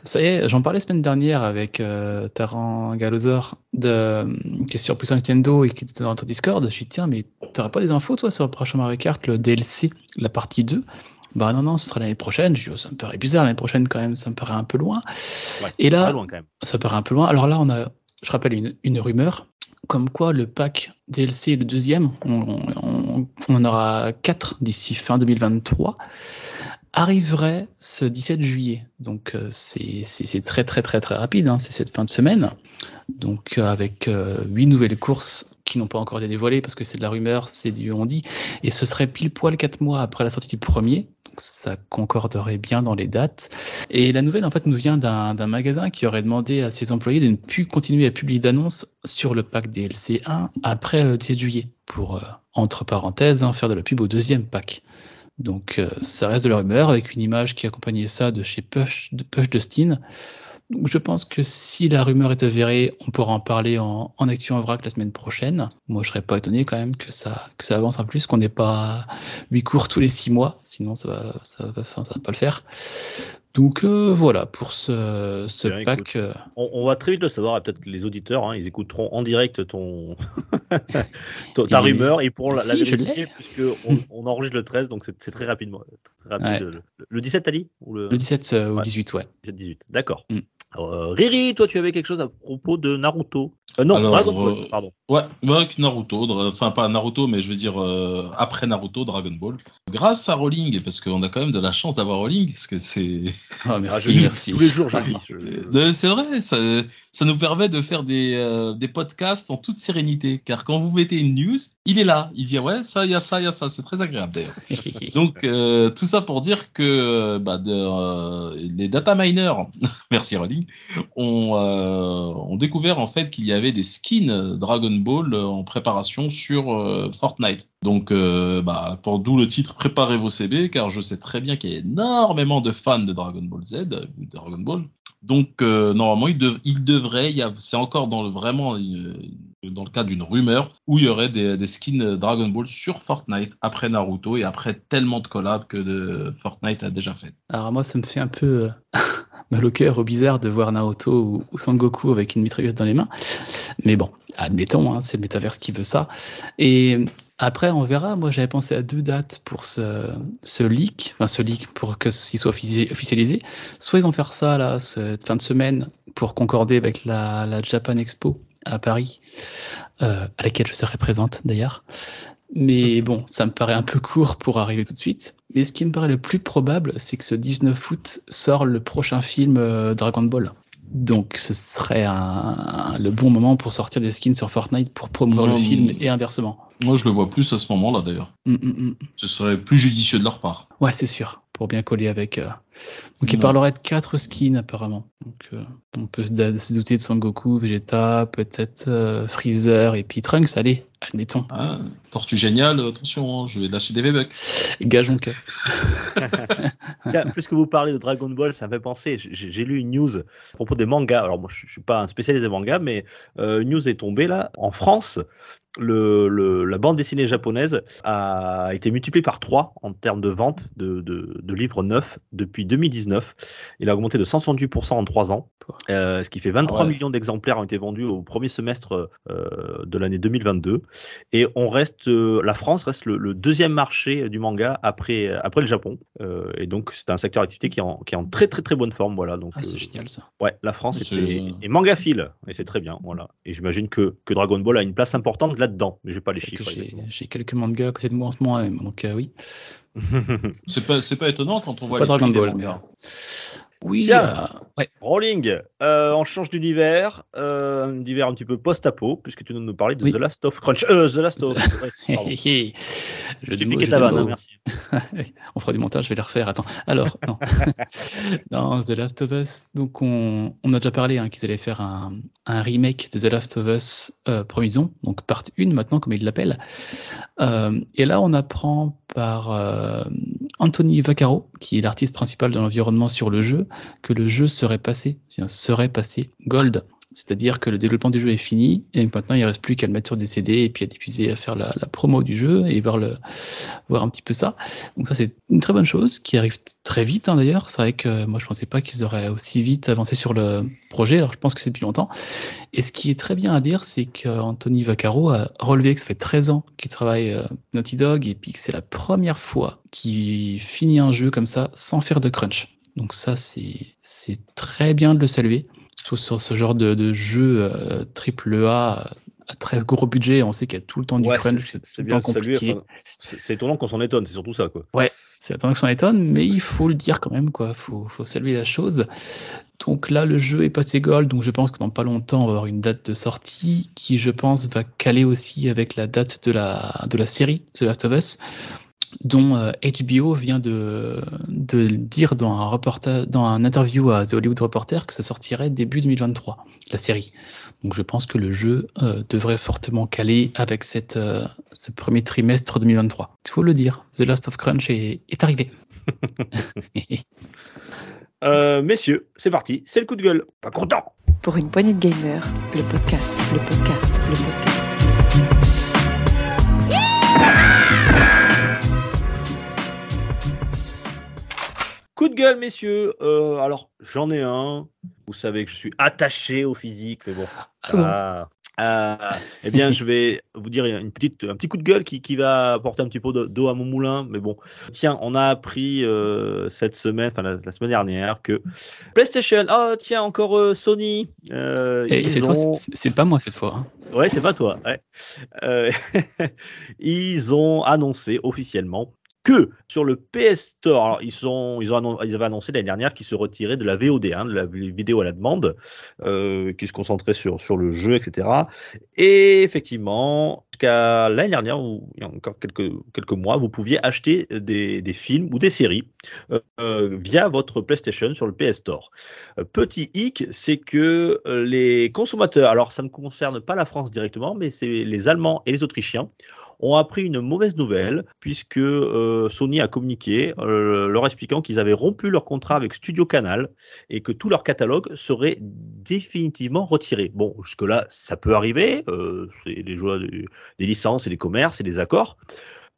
Ça y est, j'en parlais la semaine dernière avec euh, Taran Galozor, de, qui est sur Puissance Nintendo et qui était dans notre Discord. Je lui ai dit, tiens, mais t'aurais pas des infos, toi, sur le prochain Mario Kart, le DLC, la partie 2 Bah non, non, ce sera l'année prochaine. Je lui dit, oh, ça me paraît bizarre, l'année prochaine, quand même, ça me paraît un peu loin. Ouais, Et là- loin quand même. Ça paraît un peu loin. Alors là, on a, je rappelle, une, une rumeur, comme quoi le pack DLC, le deuxième, on, en aura 4 d'ici fin 2023, arriverait ce 17 juillet. Donc euh, c'est très très très très rapide, hein, c'est cette fin de semaine. Donc euh, avec euh, huit nouvelles courses qui n'ont pas encore été dévoilées parce que c'est de la rumeur, c'est du on dit, et ce serait pile poil 4 mois après la sortie du premier. Donc ça concorderait bien dans les dates. Et la nouvelle, en fait, nous vient d'un magasin qui aurait demandé à ses employés de ne plus continuer à publier d'annonces sur le pack DLC 1 après le 17 juillet, pour, entre parenthèses, hein, faire de la pub au deuxième pack. Donc, euh, ça reste de la rumeur, avec une image qui accompagnait ça de chez Push, de Push Dustin. Donc, je pense que si la rumeur est avérée, on pourra en parler en, en actu en vrac la semaine prochaine. Moi, je serais pas étonné quand même que ça, que ça avance un plus, qu'on n'ait pas 8 cours tous les 6 mois, sinon ça va, ça va, enfin, ça va pas le faire. Donc euh, voilà pour ce, ce Bien, pack. écoute. euh, On, on va très vite le savoir, peut-être que les auditeurs, hein, ils écouteront en direct ton, ta Et- rumeur et pourront la, Si, vérifier l'ai. puisque on, enregistre le 13, donc c'est très rapidement. Très rapide. Ouais. Le, le 17, t'as dit? Ou le, le 17 euh, ou Ouais. 18, ouais. 17-18 D'accord. Mm. Euh, Riri, toi, tu avais quelque chose à propos de Naruto Euh, Non, Alors, Dragon Ball, euh, pardon. Ouais, ouais, avec Naruto, enfin pas Naruto, mais je veux dire euh, après Naruto, Dragon Ball. Grâce à Rowling, parce qu'on a quand même de la chance d'avoir Rowling, parce que c'est Oh, Ah, merci, merci. Tous les jours, je Euh, C'est vrai, ça, ça nous permet de faire des, euh, des podcasts en toute sérénité. Car quand vous mettez une news, il est là. Il dit ouais, ça, il y a ça, il y a ça. C'est très agréable d'ailleurs. Donc euh, tout ça pour dire que bah, de, euh, les data miners, merci Ont, euh, ont découvert en fait qu'il y avait des skins Dragon Ball en préparation sur euh, Fortnite. Donc euh, bah, pour d'où le titre préparez vos CB car je sais très bien qu'il y a énormément de fans de Dragon Ball Z Dragon Ball. Donc normalement il, dev- il devrait, c'est encore dans le, vraiment dans le cas d'une rumeur où il y aurait des, skins Dragon Ball sur Fortnite après Naruto et après tellement de collabs que Fortnite a déjà fait. Alors moi, ça me fait un peu mal au cœur, au bizarre de voir Naruto ou, ou Sangoku avec une mitrailleuse dans les mains. Mais bon, admettons, hein, c'est le métaverse qui veut ça. Et après, on verra. Moi, j'avais pensé à deux dates pour ce, ce leak, enfin ce leak pour que qu'il soit offici- officialisé. Soit ils vont faire ça là, cette fin de semaine, pour concorder avec la, la Japan Expo à Paris, euh, à laquelle je serai présente d'ailleurs. Mais bon, ça me paraît un peu court pour arriver tout de suite. Mais ce qui me paraît le plus probable, c'est que ce 19 août sort le prochain film euh, Dragon Ball. Donc ce serait un- le bon moment pour sortir des skins sur Fortnite pour promouvoir le film et inversement. Moi je le vois plus à ce moment-là d'ailleurs. Mm, mm, mm. Ce serait plus judicieux de leur part. Ouais, c'est sûr, pour bien coller avec. euh, Donc il parlerait de quatre skins apparemment. Donc euh, on peut se, douter de Sangoku, Vegeta, peut-être euh, Freezer et puis Trunks. Allez, admettons. Ah, Tortue géniale, attention, hein, je vais lâcher des V-Bucks. Gageons que. Tiens, puisque vous parlez de Dragon Ball, ça me fait penser. J'ai lu une news à propos des mangas. Alors, moi, je, suis pas un spécialiste des mangas, mais euh, une news est tombée là. En France, le, le- la bande dessinée japonaise a été multipliée par 3 en termes de vente de, de- de livres neufs depuis 2019. Il a augmenté de 168% en 3 ans, euh, ce qui fait 23 Ah ouais. millions d'exemplaires ont été vendus au premier semestre euh, de l'année 2022. Et on reste, euh, la France reste le, le deuxième marché du manga après, après le Japon. Euh, et donc c'est un secteur d'activité qui, est en- qui est en très très très bonne forme. Voilà. Donc, Ah, c'est euh, génial ça. Ouais, la France C'est- est, est mangaphile et c'est très bien. Voilà. Et j'imagine que, que Dragon Ball a une place importante là-dedans, mais j'ai pas les que chiffres. J'ai quelques mangas à côté de moi en ce moment même, donc euh, oui. C'est pas, c'est pas étonnant quand on voit pas les Dragon Ball, mangas. Oui, Tiens. ouais. Rolling, euh, on change d'univers, euh, un univers un petit peu post-apo, puisque tu nous parlais de Oui. The Last of Crunch. Euh, The Last of. Je Je t'ai piqué ta vanne, hein, merci. on fera du montage, je vais les refaire. Attends. Alors, non. The Last of Us, donc on, on a déjà parlé hein, qu'ils allaient faire un, un remake de The Last of Us Provision, donc part 1 maintenant, comme ils l'appellent. Et là, on apprend par Anthony Vaccaro, qui est l'artiste principal de l'environnement sur le jeu, que le jeu serait passé, serait passé gold. C'est-à-dire que le développement du jeu est fini et maintenant il ne reste plus qu'à le mettre sur des CD et puis à diffuser, à faire la, promo du jeu et voir, le, voir un petit peu ça. Donc ça c'est une très bonne chose qui arrive très vite hein, d'ailleurs. C'est vrai que moi je pensais pas qu'ils auraient aussi vite avancé sur le projet, alors je pense que c'est depuis longtemps. Et ce qui est très bien à dire, c'est qu'Anthony Vaccaro a relevé que ça fait 13 ans qu'il travaille euh, Naughty Dog et puis que c'est la première fois qu'il finit un jeu comme ça sans faire de crunch. Donc ça c'est c'est très bien de le saluer surtout sur ce genre de, de jeu euh, triple A à très gros budget, on sait qu'il y a tout le temps du Ouais, crunch, c'est- bien compliqué. enfin, C'est étonnant qu'on s'en étonne, c'est surtout ça. Quoi. C'est attendant que s'en étonne, mais il faut le dire quand même, quoi. Faut, faut saluer la chose. Donc là, le jeu est passé gold, donc je pense que dans pas longtemps, on va avoir une date de sortie qui, je pense, va caler aussi avec la date de la, de la série The Last of Us, dont euh, HBO vient de, de dire dans un, reportage, dans un interview à The Hollywood Reporter que ça sortirait début 2023, la série. Donc je pense que le jeu euh, devrait fortement caler avec cette, euh, ce premier trimestre 2023. Il faut le dire, The Last of Crunch est, est arrivé. Euh, messieurs, c'est parti, c'est le coup de gueule. Pas content Pour une poignée de gamers, le podcast, le podcast, le podcast. Gueule, messieurs. Euh, alors, j'en ai un. Vous savez que je suis attaché au physique, mais bon. Ah Ah, ah, eh bien, je vais vous dire une petite, un petit coup de gueule qui, qui va apporter un petit peu de- d'eau à mon moulin. Mais bon, tiens, on a appris euh, cette semaine, enfin la, la semaine dernière, que PlayStation, oh tiens, encore euh, Sony. euh, ils c'est ont- pas moi cette fois. hein. Ouais, c'est pas toi. ouais. Ils ont annoncé officiellement que sur le PS Store, ils, ont ils avaient annoncé l'année dernière qu'ils se retiraient de la VOD, hein, de la vidéo à la demande, euh, qui se concentrait sur, sur le jeu, etc. Et effectivement, jusqu'à l'année dernière, ou il y a encore quelques, quelques mois, vous pouviez acheter des, des films ou des séries euh, euh, via votre PlayStation sur le PS Store. Petit hic, c'est que les consommateurs, alors ça ne concerne pas la France directement, mais c'est les Allemands et les Autrichiens, ont appris une mauvaise nouvelle puisque euh, Sony a communiqué euh, leur expliquant qu'ils avaient rompu leur contrat avec Studio Canal et que tout leur catalogue serait définitivement retiré. Bon, jusque-là, ça peut arriver, euh, c'est les joies des licences et des commerces et des accords.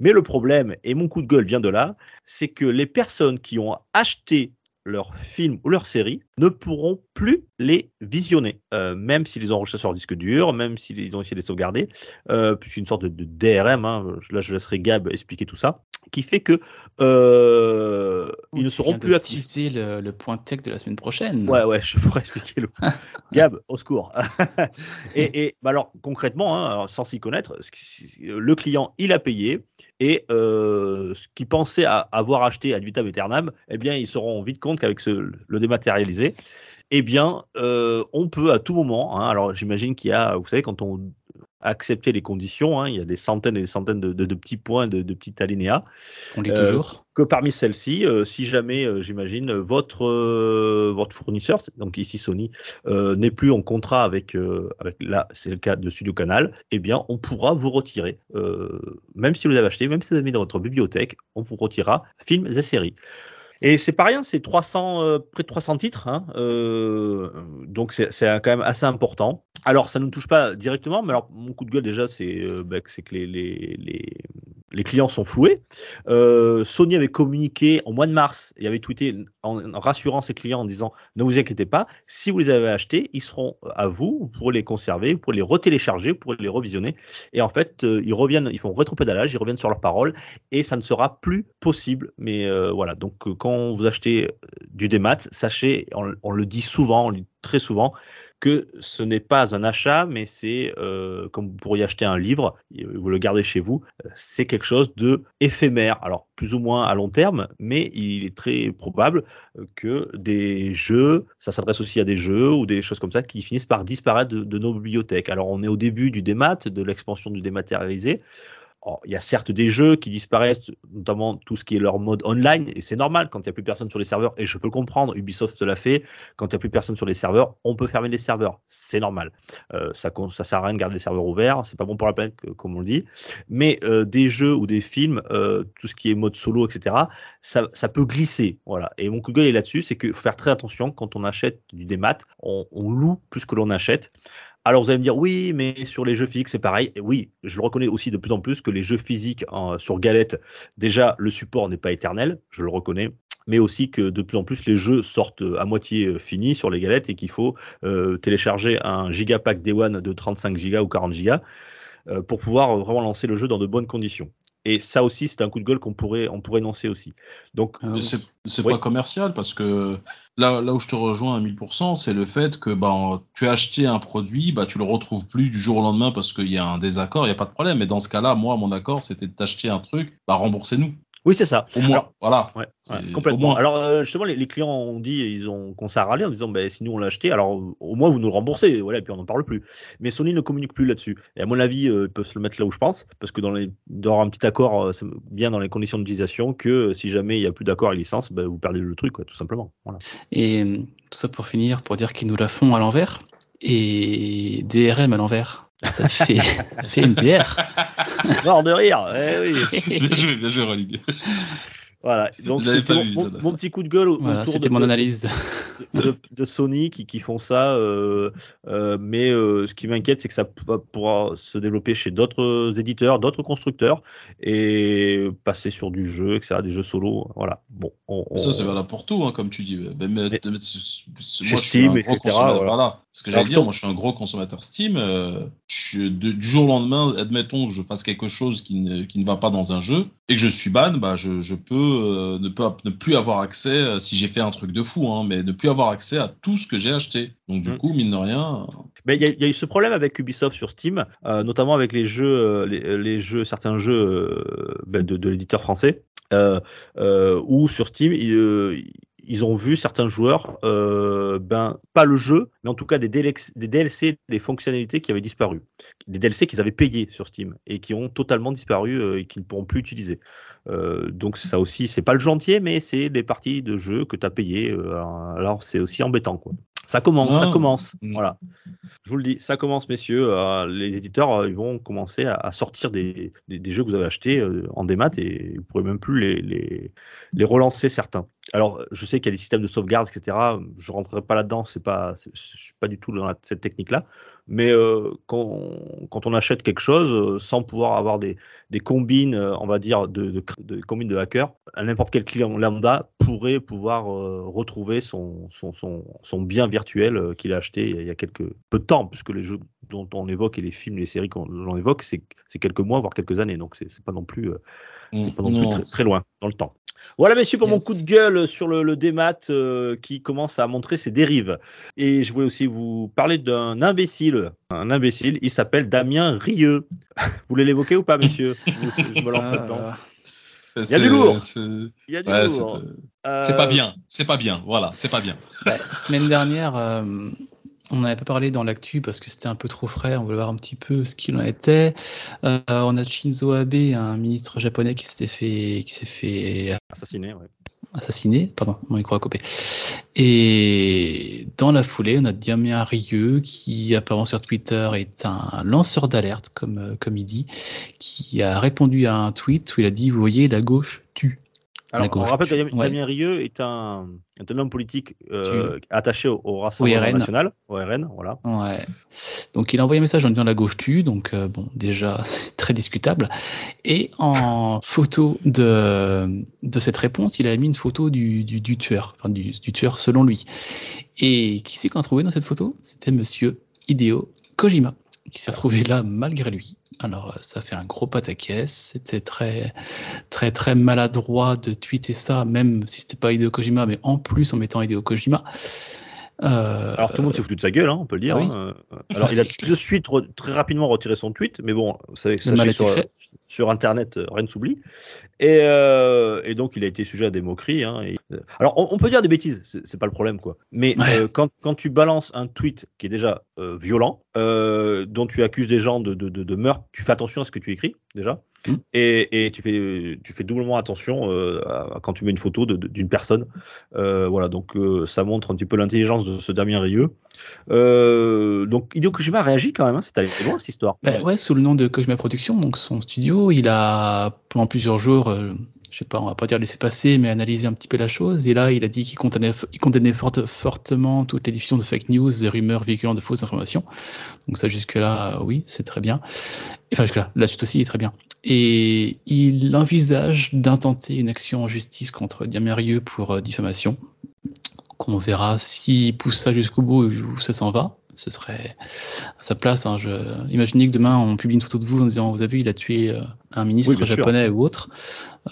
Mais le problème, et mon coup de gueule vient de là, c'est que les personnes qui ont acheté leurs films ou leurs séries ne pourront plus les visionner, euh, même s'ils les ont enregistrés sur leur disque dur, même s'ils ont essayé de les sauvegarder, euh, puis c'est une sorte de, de DRM, hein, là je laisserai Gab expliquer tout ça, qui fait que euh, ils ne seront plus actifs. le, le point tech de la semaine prochaine. Ouais, ouais, je pourrais expliquer le. Gab, au secours. et et bah alors, concrètement, hein, alors, sans s'y connaître, le client, il a payé et euh, ce qu'il pensait à- avoir acheté ad vitam aeternam, eh bien, ils se rendront vite compte qu'avec ce, le dématérialisé, eh bien, euh, on peut à tout moment, hein, alors j'imagine qu'il y a, vous savez, quand on accepter les conditions, hein, il y a des centaines et des centaines de, de- de petits points, de, de petits alinéas On lit Euh, toujours. que parmi celles-ci, euh, si jamais, euh, j'imagine, votre, euh, votre fournisseur, donc ici Sony, euh, n'est plus en contrat avec, euh, avec là, c'est le cas de Studio Canal, eh bien, on pourra vous retirer, euh, même si vous l'avez acheté, même si vous l'avez mis dans votre bibliothèque, on vous retirera films et séries. Et c'est pas rien, c'est 300, euh, près de 300 titres, hein, euh, donc c'est quand même assez important. Alors, ça ne nous touche pas directement, mais alors mon coup de gueule déjà, c'est euh, bah, que les, les, les, les clients sont floués. Euh, Sony avait communiqué en mois de mars et avait tweeté en, rassurant ses clients en disant ne vous inquiétez pas, si vous les avez achetés, ils seront à vous, vous pourrez les conserver, vous pourrez les retélécharger, vous pourrez les revisionner. Et en fait, euh, ils reviennent, ils font rétropédalage, ils reviennent sur leurs paroles et ça ne sera plus possible. Mais euh, voilà, donc quand vous achetez du démat, sachez, on, on le dit souvent, on le dit très souvent, que ce n'est pas un achat, mais c'est euh, comme vous pourriez acheter un livre, vous le gardez chez vous, euh, c'est quelque chose de éphémère. Alors plus ou moins à long terme, mais il est très probable euh, que des jeux, ça s'adresse aussi à des jeux ou des choses comme ça qui finissent par disparaître de, de nos bibliothèques. Alors on est au début du démat, de l'expansion du dématérialisé. Alors, il y a certes des jeux qui disparaissent, notamment tout ce qui est leur mode online, et c'est normal quand il n'y a plus personne sur les serveurs, et je peux le comprendre, Ubisoft l'a fait, quand il n'y a plus personne sur les serveurs, on peut fermer les serveurs, c'est normal. Euh, ça ne sert à rien de garder les serveurs ouverts, c'est pas bon pour la planète, comme on le dit. Mais euh, des jeux ou des films, euh, tout ce qui est mode solo, etc., ça, peut glisser. Voilà. Et mon coup de gueule est là-dessus, c'est qu'il faut faire très attention quand on achète du démat, on loue plus que l'on achète. Alors vous allez me dire oui, mais sur les jeux physiques c'est pareil. Oui, je le reconnais aussi de plus en plus que les jeux physiques sur galette, déjà le support n'est pas éternel, je le reconnais. Mais aussi que de plus en plus les jeux sortent à moitié euh, finis sur les galettes et qu'il faut euh, télécharger un gigapack Day One de 35 gigas ou 40 gigas euh, pour pouvoir vraiment lancer le jeu dans de bonnes conditions. Et ça aussi, c'est un coup de gueule qu'on pourrait, on pourrait énoncer aussi. Donc, Euh, c'est pas commercial parce que là, là où je te rejoins à 1000%, c'est le fait que bah, tu as acheté un produit, bah, tu le retrouves plus du jour au lendemain parce qu'il y a un désaccord, il n'y a pas de problème. Mais dans ce cas-là, moi, mon accord, c'était de t'acheter un truc, bah, remboursez-nous. Oui, c'est ça. Au moins, Alors, voilà. Ouais, ouais, complètement. moins. Alors euh, justement, les, les clients ont dit, ils ont commencé à râler en disant, ben, si nous on l'a acheté, alors au moins vous nous le remboursez, voilà, et puis on n'en parle plus. Mais Sony ne communique plus là-dessus. Et à mon avis, euh, ils peuvent se le mettre là où je pense, parce que dans les, avoir un petit accord, euh, c'est bien dans les conditions d'utilisation, que euh, si jamais il n'y a plus d'accord avec licence, ben, vous perdez le truc, quoi, tout simplement. Voilà. Et tout ça pour finir, pour dire qu'ils nous la font à l'envers. Et DRM à l'envers. Ça fait, ça fait une DR. Mort de rire. eh oui. bien joué, bien joué, Rolling. Voilà. Donc c'était mon, vu, mon- celle-là. mon petit coup de gueule au- Voilà, autour c'était de, mon analyse. de, de Sony qui, qui font ça. euh, euh, mais euh, ce qui m'inquiète, c'est que ça pouvoir se développer chez d'autres éditeurs, d'autres constructeurs et passer sur du jeu, etc., des jeux solo. Voilà. Bon, on, on- Ça, c'est valable pour tout, hein, comme tu dis. Ben, mais- Mais- moi, je suis Steam, un etc., gros consommateur. voilà. Voilà. Ce que j'allais dire, ton- moi, je suis un gros consommateur Steam. euh, je suis de- du jour au lendemain, admettons que je fasse quelque chose qui ne, qui ne va pas dans un jeu et que je suis ban, bah, je, je peux, euh, ne, ne plus avoir accès, euh, si j'ai fait un truc de fou, hein, mais ne plus avoir accès à tout ce que j'ai acheté. Donc, du Mm. coup, mine de rien, Mais il y, a- il y a eu ce problème avec Ubisoft sur Steam, euh, notamment avec les jeux, les, les jeux, certains jeux euh, ben, de, de l'éditeur français, euh, euh, où sur Steam, euh, ils ont vu certains joueurs, euh, ben pas le jeu, mais en tout cas des DLC, des DLC, des fonctionnalités qui avaient disparu, des DLC qu'ils avaient payés sur Steam et qui ont totalement disparu euh, et qu'ils ne pourront plus utiliser. Euh, donc ça aussi, c'est pas le entier, mais c'est des parties de jeu que tu as payées. alors c'est aussi embêtant quoi. Ça commence, ça commence. Mm. Voilà. Je vous le dis, ça commence, messieurs. Euh, les éditeurs, euh, ils vont commencer à, à sortir des, des, des jeux que vous avez achetés euh, en démat et vous pourrez même plus les, les, les relancer certains. Alors, je sais qu'il y a des systèmes de sauvegarde, etc. Je rentrerai pas là-dedans. Pas, je suis pas du tout dans la- cette technique-là. Mais euh, quand, quand on achète quelque chose euh, sans pouvoir avoir des, des combines, euh, on va dire, de, de, de combines de hackers, n'importe quel client lambda pourrait pouvoir retrouver son, son, son, son bien virtuel qu'il a acheté il y a- quelques peu de temps, puisque les jeux dont on évoque et les films, les séries qu'on évoque, c'est quelques mois, voire quelques années. Donc, c'est c'est pas non plus, c'est pas non plus très, très loin dans le temps. Voilà, messieurs, pour mon coup de gueule sur le, le démat euh, qui commence à montrer ses dérives. Et je voulais aussi vous parler d'un imbécile. Un imbécile, il s'appelle Damien Rieux. vous voulez l'évoquer ou pas, messieurs? Je, je me lance Ah, là-dedans. voilà. Il y a du lourd. C'est Il y a du ouais, c'est- lourd. c'est Euh, pas bien. C'est pas bien. Voilà, c'est pas bien. Bah, semaine dernière, euh, on n'avait pas parlé dans l'actu parce que c'était un peu trop frais. On voulait voir un petit peu ce qu'il en était. Euh, on a Shinzo Abe, un ministre japonais qui s'était fait, qui s'est fait Assassiné, ouais. assassiné. Pardon, mon micro a coupé. Et dans la foulée, on a Damien Rieu qui apparemment sur Twitter est un lanceur d'alerte, comme, euh, comme il dit, qui a répondu à un tweet où il a dit Vous voyez, la gauche tue. Alors, on rappelle que Damien Ouais. Rieu est un, est un homme politique euh, attaché au, au Rassemblement national, au RN, voilà. Ouais. Donc il a envoyé un message en disant la gauche tue, donc euh, bon, déjà c'est très discutable. Et en photo de, de cette réponse, il a mis une photo du, du, du tueur, enfin du, du tueur selon lui. Et qui c'est qu'on a trouvé dans cette photo? C'était monsieur Hideo Kojima, qui s'est retrouvé là malgré lui. Alors euh, ça fait un gros pataquès, c'était très très très maladroit de tweeter ça, même si c'était pas Hideo Kojima, mais en plus en mettant Hideo Kojima. Euh, Alors tout le monde s'est foutu de sa gueule, hein, on peut le dire. ah oui. hein. Euh, Alors Ah, il a c'est tout de suite très rapidement retiré son tweet, mais bon, vous savez, que été sur, sur Internet, rien ne s'oublie. Et, euh, et donc il a été sujet à des moqueries. hein, et- euh, Alors on, on peut dire des bêtises, c'est pas le problème quoi. Mais Ouais. euh, quand, quand tu balances un tweet qui est déjà euh, violent, dont tu accuses des gens de, de, de, de meurtre, tu fais attention à ce que tu écris déjà. Mm. Et, et tu, fais, tu fais doublement attention à- quand tu mets une photo d'une personne. Voilà, donc ça montre un petit peu l'intelligence de ce Damien Rieu. Donc Hideo Kojima réagit quand même, hein, c'est allé loin cette histoire. Ben ouais, sous le nom de Kojima Productions, donc son studio, il a pendant plusieurs jours, euh, je sais pas, on va pas dire laisser passer, mais analysé un petit peu la chose. Et là, il a dit qu'il condamnait, fortement toutes les diffusions de fake news, des rumeurs véhiculant de fausses informations. Donc ça, jusque-là, oui, c'est très bien. Enfin, jusque-là, la suite aussi est très bien. Et il envisage d'intenter une action en justice contre Damien Rieu pour euh, diffamation. Qu'on verra s'il pousse ça jusqu'au bout ou ça s'en va. Ce serait à sa place. Hein, je... Imaginez que demain on publie une photo de vous en disant Vous avez vu, il a tué euh, un ministre Oui, bien sûr. japonais ou autre.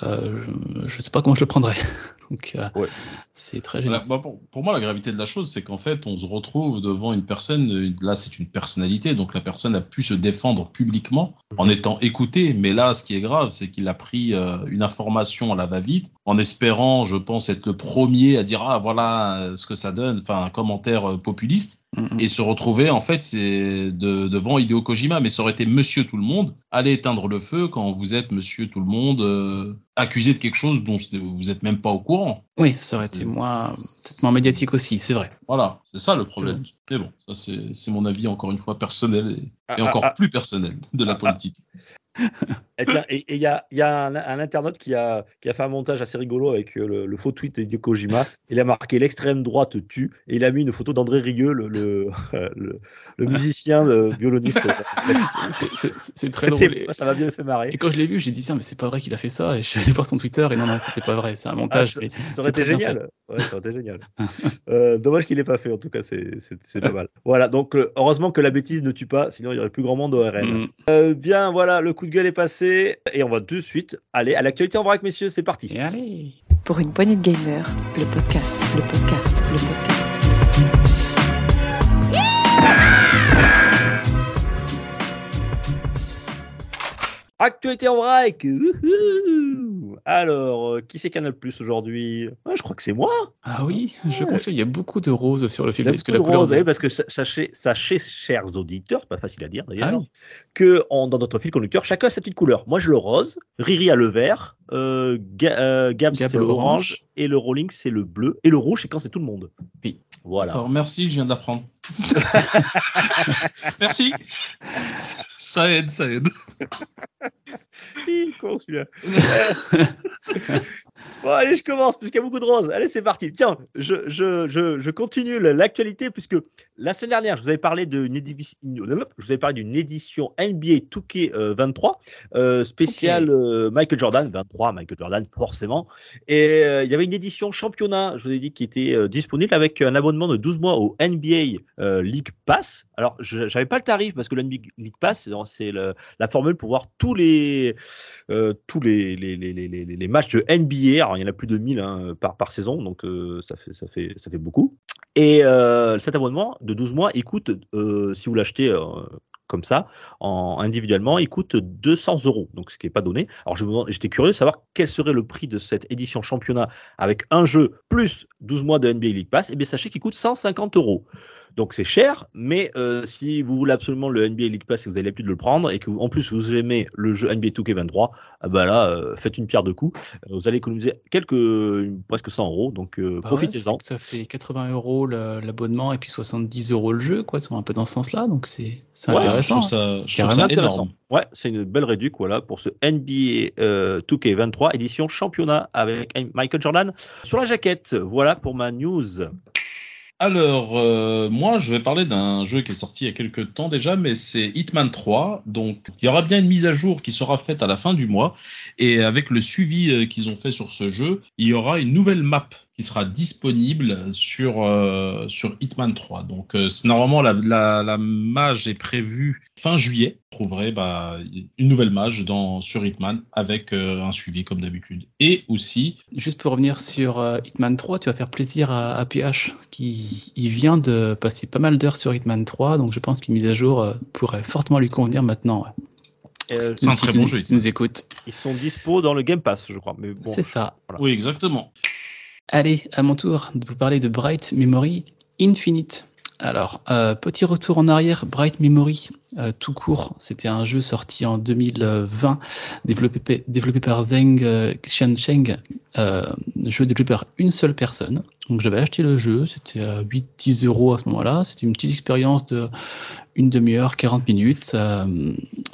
Euh, je ne sais pas comment je le prendrais. Donc euh, Ouais. c'est très gênant. Bah, pour, pour moi, la gravité de la chose, c'est qu'en fait, on se retrouve devant une personne, là, c'est une personnalité, donc la personne a pu se défendre publiquement en étant écoutée. Mais là, ce qui est grave, c'est qu'il a pris euh, une information à la va-vite, en espérant, je pense, être le premier à dire Ah, voilà ce que ça donne, enfin, un commentaire euh, populiste, Et se retrouver, en fait, c'est de, devant Hideo Kojima. Mais ça aurait été Monsieur Tout le Monde, allez éteindre le feu quand vous êtes Monsieur Tout le Monde, euh, accusé de quelque chose dont vous n'êtes même pas au courant. Oui, ça aurait été C'est- moins, moins médiatique aussi, c'est vrai. Voilà, c'est ça le problème. Mais bon, ça c'est mon avis encore une fois personnel et, et Ah, encore ah, ah. plus personnel de la politique. et il y a, il y a un, un internaute qui a, qui a fait un montage assez rigolo avec euh, le, le faux tweet de Kojima. Il a marqué l'extrême droite tue et il a mis une photo d'André Rieu, le, le, le, le musicien, le violoniste. C'est- très drôle. Ça m'a bien fait marrer. Et quand je l'ai vu, j'ai dit tiens, mais c'est pas vrai qu'il a fait ça. Et je suis allé voir son Twitter et non, non, c'était pas vrai, c'est un Ah, montage. ça, mais ça aurait été génial. Ouais, ça aurait été génial. Euh, dommage qu'il l'ait pas fait. En tout cas, c'est pas mal. Voilà. Donc, euh, heureusement que la bêtise ne tue pas, sinon il y aurait plus grand monde au RN. Mm. Euh, bien, voilà, le coup de gueule est passé et on va tout de suite aller à l'actualité en vrac, messieurs. C'est parti. Et allez Pour une poignée de gamers, le podcast, le podcast, le podcast. Actualité en vrac. Wouhou Alors, euh, qui c'est Canal Plus aujourd'hui? Ah, Je crois que c'est moi. Ah oui, je Ouais. confirme, il y a beaucoup de roses sur le film. A Est-ce que la de couleur rose, de- eh, parce que sa- sachez, sachez, chers auditeurs, c'est pas facile à dire d'ailleurs, Ah oui. que dans notre fil conducteur, chacun a sa petite couleur. Moi, j'ai le rose, Riri a le vert, euh, Ga- euh, Gab, Gab, c'est le le orange, orange. et le rolling, c'est le bleu, et le rouge, c'est quand c'est tout le monde. Oui. Voilà. Alors merci, je viens de l'apprendre. merci. Ça aide, ça aide. Con, celui-là. bon, allez, je commence, puisqu'il y a beaucoup de roses. Allez, c'est parti. Tiens, je, je, je, je continue l'actualité, puisque la semaine dernière, je vous avais parlé d'une édition, je vous avais parlé d'une édition NBA 2K euh, 23, spéciale euh, Michael Jordan, 23, Michael Jordan, forcément. Et euh, il y avait une édition championnat, je vous ai dit, qui était euh, disponible avec un abonnement de 12 mois au NBA League Pass. Alors, je n'avais pas le tarif, parce que le League Pass, c'est- la formule pour voir tous les, euh, tous les, les, les, les, matchs de NBA. Alors, il y en a plus de 1000 hein, par, saison, donc euh, ça, fait, ça, fait, ça fait beaucoup. Et euh, cet abonnement de 12 mois, il coûte, si vous l'achetez comme ça, en, individuellement, il coûte 200 euros, donc ce qui n'est pas donné. Alors, j'étais curieux de savoir quel serait le prix de cette édition championnat avec un jeu plus 12 mois de NBA League Pass. Et bien, sachez qu'il coûte 150 euros. Donc c'est cher, mais euh, si vous voulez absolument le NBA League Pass et vous avez l'habitude de le prendre et que vous- en plus vous aimez le jeu NBA 2K23, ah bah là, euh, faites une pierre de coups. Euh, Vous allez économiser quelques, presque 100 euros, donc euh, Bah profitez-en. ça fait- ça fait 80 euros l'abonnement et puis 70 euros le jeu, quoi. Ils sont un peu dans ce sens-là, donc c'est c'est Ouais, intéressant. trouve ça, je trouve Carrément ça Intéressant. énorme. Ouais, c'est une belle réduc voilà, pour ce NBA euh, 2K23 édition championnat avec Michael Jordan sur la jaquette. Voilà pour ma news. Alors, euh, moi, je vais parler d'un jeu qui est sorti il y a quelques temps déjà, mais c'est Hitman 3. Donc, il y aura bien une mise à jour qui sera faite à la fin du mois. Et avec le suivi euh, qu'ils ont fait sur ce jeu, il y aura une nouvelle map qui sera disponible sur, euh, sur Hitman 3. Donc, euh, c'est normalement, la, la, la mage est prévue fin juillet. Vous trouverez bah, une nouvelle mage dans, sur Hitman avec euh, un suivi comme d'habitude. Et aussi, Juste pour revenir sur euh, Hitman 3, tu vas faire plaisir à, à PH, qui il vient de passer pas mal d'heures sur Hitman 3, donc je pense qu'une mise à jour euh, pourrait fortement lui convenir maintenant. ouais. Euh, C'est un très bon si jeu, tu nous écoutes. ils sont dispo dans le Game Pass, je crois. Mais bon, C'est ça. Voilà. oui, exactement. Allez, à mon tour de vous parler de Bright Memory Infinite. Alors, euh, petit retour en arrière, Bright Memory, euh, tout court, c'était un jeu sorti en 2020, développé, par Zeng euh, Xiancheng, euh, jeu développé par une seule personne. Donc j'avais acheté le jeu, c'était à 8-10 euros à ce moment-là, c'était une petite expérience de une demi-heure, 40 minutes.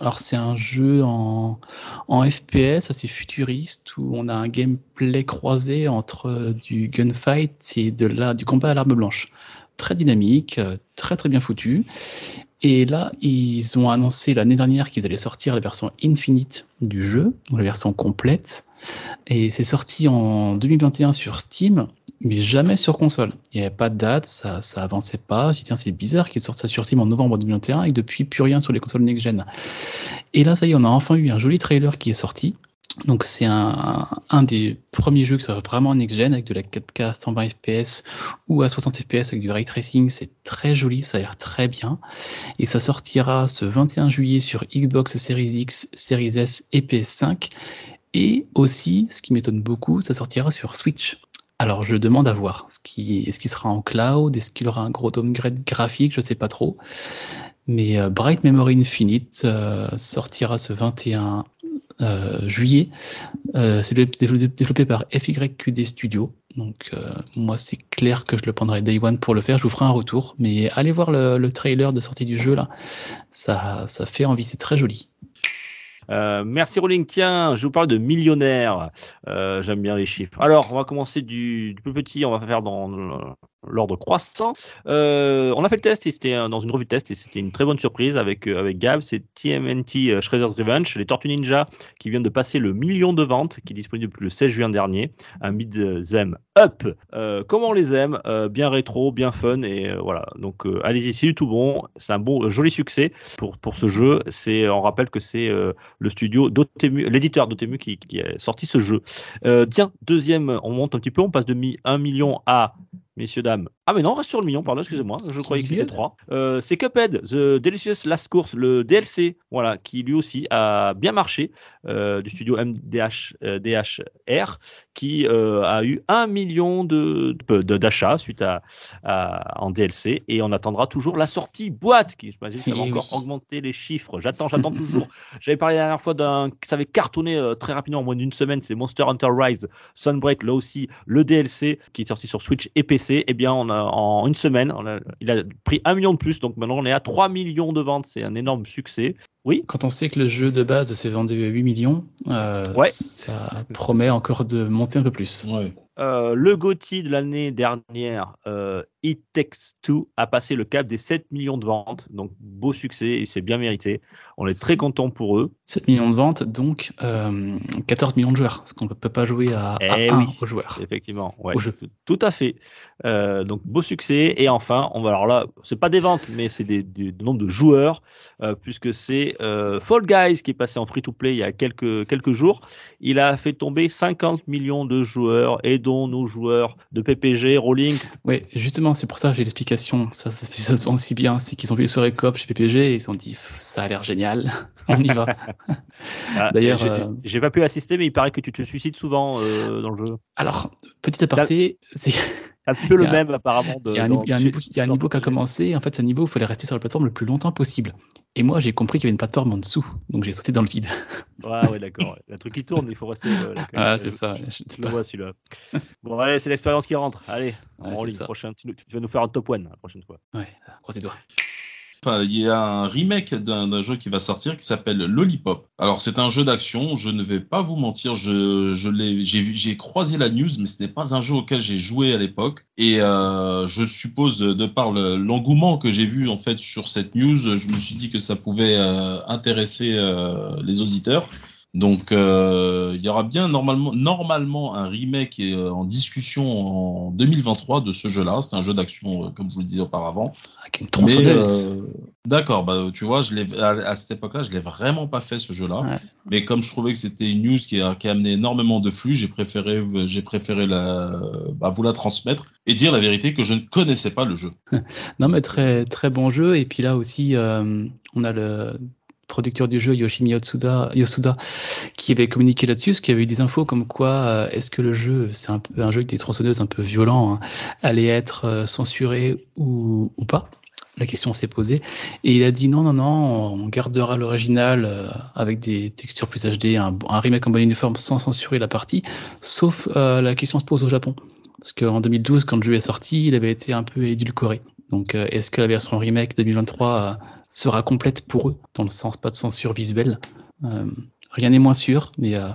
Alors c'est un jeu en, en FPS assez futuriste où on a un gameplay croisé entre du gunfight et du combat à l'arme blanche. Très dynamique, euh, très très bien foutu. Et là, ils ont annoncé l'année dernière qu'ils allaient sortir la version Infinite du jeu, ou la version complète. Et c'est sorti en 2021 sur Steam, mais jamais sur console. Il n'y avait pas de date, ça, ça avançait pas. J'ai dit, c'est bizarre qu'ils sortent ça sur Steam en novembre 2021 et depuis plus rien sur les consoles next-gen. Et là, ça y est, on a enfin eu un joli trailer qui est sorti. Donc c'est un, des premiers jeux qui sera vraiment next-gen avec de la 4K à 120 FPS ou à 60 FPS avec du ray tracing. C'est très joli, ça a l'air très bien. Et ça sortira ce 21 juillet sur Xbox Series X, Series S et PS5. Et aussi, ce qui m'étonne beaucoup, ça sortira sur Switch. Alors je demande à voir. Est-ce qu'il sera en cloud Est-ce qu'il aura un gros downgrade graphique Je sais pas trop. Mais euh, Bright Memory Infinite euh, sortira ce 21 euh, juillet. Euh, c'est développé, par FYQD Studio. Donc euh, moi c'est clair que je le prendrai Day One pour le faire. Je vous ferai un retour. Mais allez voir le, le trailer de sortie du jeu là. Ça, ça fait envie. C'est très joli. Merci Rolling. Tiens, je vous parle de millionnaire. Euh, J'aime bien les chiffres. Alors, on va commencer du plus petit. On va faire dans l'ordre croissant. Euh, on a fait le test c'était dans une revue de test et c'était une très bonne surprise avec euh, avec Gab. C'est TMNT euh, Shredder's Revenge, les Tortues Ninja qui viennent de passer le million de ventes, qui est disponible depuis le 16 juin dernier. Un mid them up. Comment on les aime? Bien rétro, bien fun et voilà. Donc allez-y, c'est du tout bon. C'est un bon, joli succès pour pour ce jeu. C'est, on rappelle que c'est le studio Dotemu, l'éditeur Dotemu qui, qui a sorti ce jeu. Tiens, deuxième, on monte un petit peu, on passe de mi 1 million à messieurs, dames. Ah, mais non, on reste sur le million, pardon, excusez-moi, je croyais que c'était vieux. 3. Euh, c'est Cuphead, The Delicious Last Course, le DLC, voilà, qui lui aussi a bien marché, euh, du studio MDH, euh, DHR, qui euh, a eu 1 million de, d'achats suite à, à- en DLC, et on attendra toujours la sortie boîte, qui, j'imagine, ça va Eh encore oui. augmenter les chiffres. J'attends, j'attends toujours. J'avais parlé la dernière fois d'un ça avait cartonné euh, très rapidement, en moins d'une semaine, c'est Monster Hunter Rise Sunbreak, là aussi, le DLC qui est sorti sur Switch et PC, eh bien, on a, en une semaine, on a- il a pris un million de plus, donc maintenant on est à 3 millions de ventes, c'est un énorme succès. Oui, Quand on sait que le jeu de base s'est vendu à 8 millions, euh, Ouais. ça promet encore de monter un peu plus. Ouais. Euh, le GOTY de l'année dernière, euh, It Takes Two, a passé le cap des 7 millions de ventes, donc beau succès, et c'est bien mérité. On est très content pour eux. 7 millions de ventes, donc euh, 14 millions de joueurs, parce qu'on ne peut pas jouer à, à Eh un oui. aux joueurs. Effectivement, ouais, tout à fait. Euh, donc beau succès et enfin, on va alors là, c'est pas des ventes, mais c'est des, des- du nombre de joueurs, euh, puisque c'est Fall Guys qui est passé en free to play il y a quelques quelques jours. Il a fait tomber 50 millions de joueurs et dont nos joueurs de PPG, Rolling. Oui, justement, c'est pour ça que j'ai l'explication. Ça, ça, fait- ça se vend si bien. C'est qu'ils ont vu les soirées coop chez PPG et ils se sont dit, ça a l'air génial, on y va. Ah, D'ailleurs, j'ai euh, pas pu assister, mais il paraît que tu te suicides souvent euh, dans le jeu. Alors, petit aparté, c'est un peu le même apparemment. Il y a un, niveau- qui a commencé. En fait, ce niveau, il fallait rester sur la plateforme le plus longtemps possible. Et moi, j'ai compris qu'il y avait une plateforme en dessous. Donc, j'ai sauté dans le vide. Ouais, ouais, d'accord. Le truc qui tourne, il faut rester. euh, là. Ah, c'est ça. Je Je le vois celui-là. Bon, allez, c'est l'expérience qui rentre. Allez, Ouais, en ligne, prochain. Tu, tu vas nous faire un top one la prochaine fois. Ouais, croise les doigts. Il y a un remake d'un jeu qui va sortir qui s'appelle Lollipop. Alors c'est un jeu d'action, je ne vais pas vous mentir, j'ai, croisé la news, mais ce n'est pas un jeu auquel j'ai joué à l'époque. Et euh, je suppose, de, par le- l'engouement que j'ai vu en fait sur cette news, je me suis dit que ça pouvait euh, intéresser euh, les auditeurs. Donc euh, il y aura bien normalement, normalement un remake euh, en discussion en 2023 de ce jeu-là. C'est un jeu d'action, euh, comme je vous le disais auparavant. Avec une tronçonneuse. D'accord, bah tu vois, je l'ai à, à cette époque-là, je l'ai vraiment pas fait ce jeu-là. Ouais. Mais comme je trouvais que c'était une news qui a, qui a amené énormément de flux, j'ai préféré, j'ai préféré la, bah, vous la transmettre et dire la vérité que je ne connaissais pas le jeu. Non, mais très, très bon jeu. Et puis là aussi, euh, on a le producteur du jeu, Yoshimi Yosuda, qui avait communiqué là-dessus, parce qu'il avait eu des infos comme quoi euh, est-ce que le jeu, c'est un un jeu des tronçonneuses un peu violent, hein, allait être euh, censuré ou, ou pas? La question s'est posée. Et il a dit non, non, non, on gardera l'original euh, avec des textures plus HD, un, remake en bonne uniforme sans censurer la partie, sauf la question se pose au Japon. Parce qu'en 2012, quand le jeu est sorti, il avait été un peu édulcoré. Donc, est-ce que la version remake 2023 euh, sera complète pour eux, dans le sens pas de censure visuelle Euh, Rien n'est moins sûr, mais euh,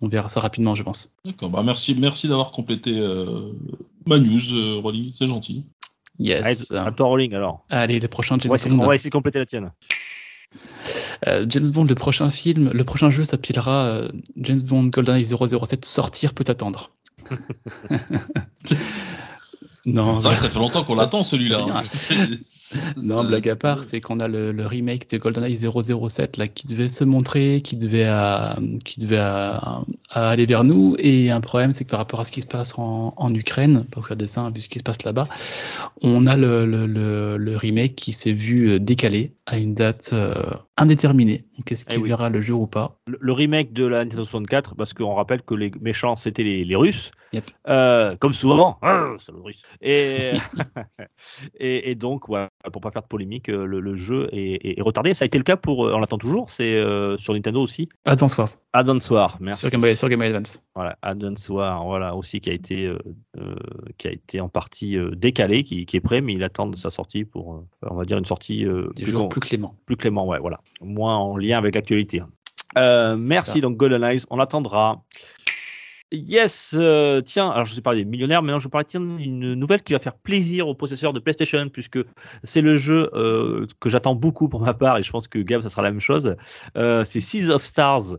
on verra ça rapidement, je pense. D'accord, bah merci, merci d'avoir complété euh, ma news, euh, Rolling, c'est gentil. Yes. Allez, à toi, Rolling, alors. Allez, le prochain On James va, essayer, Bond. on va essayer de compléter la tienne. Euh, James Bond, le prochain film, le prochain jeu s'appellera euh, James Bond GoldenEye 007. Sortir peut attendre. non, C'est vrai que ça fait longtemps qu'on l'attend celui-là. hein. Non, blague à c'est- part, c'est qu'on a le, le remake de GoldenEye 007 là, qui devait se montrer, qui devait, euh, qui devait euh, aller vers nous. Et un problème, c'est que par rapport à ce qui se passe en, en Ukraine, pas vous faire dessin vu ce qui se passe là-bas, on a le, le, le, le remake qui s'est vu euh, décalé à une date euh, indéterminée. Donc, Est-ce Eh qu'il oui. verra le jour ou pas? Le, le remake de la Nintendo 64, parce qu'on rappelle que les méchants, c'était les, les Russes. Yep. Euh, comme souvent. Russe. Et, et, et donc, voilà, pour pas faire de polémique, euh, le, le jeu est, retardé. Ça a été le cas pour, euh, on l'attend toujours, c'est euh, sur Nintendo aussi. Advance Wars, Advance War, merci. sur Game, Boy, sur Game Boy Advance. Voilà, Advance War, voilà, aussi qui a été, euh, qui a été en partie décalé, qui, qui est prêt, mais il attend de sa sortie pour, on va dire, une sortie Des plus, jours con- plus clément, ouais, voilà. Moins en lien avec l'actualité. Euh, merci, ça. donc Golden Eyes, on attendra. Yes, euh, tiens, alors je vous ai parlé des millionnaires, maintenant je vous parler d'une nouvelle qui va faire plaisir aux possesseurs de PlayStation, puisque c'est le jeu euh, que j'attends beaucoup pour ma part, et je pense que Gab, ça sera la même chose. Euh, c'est Seas of Stars,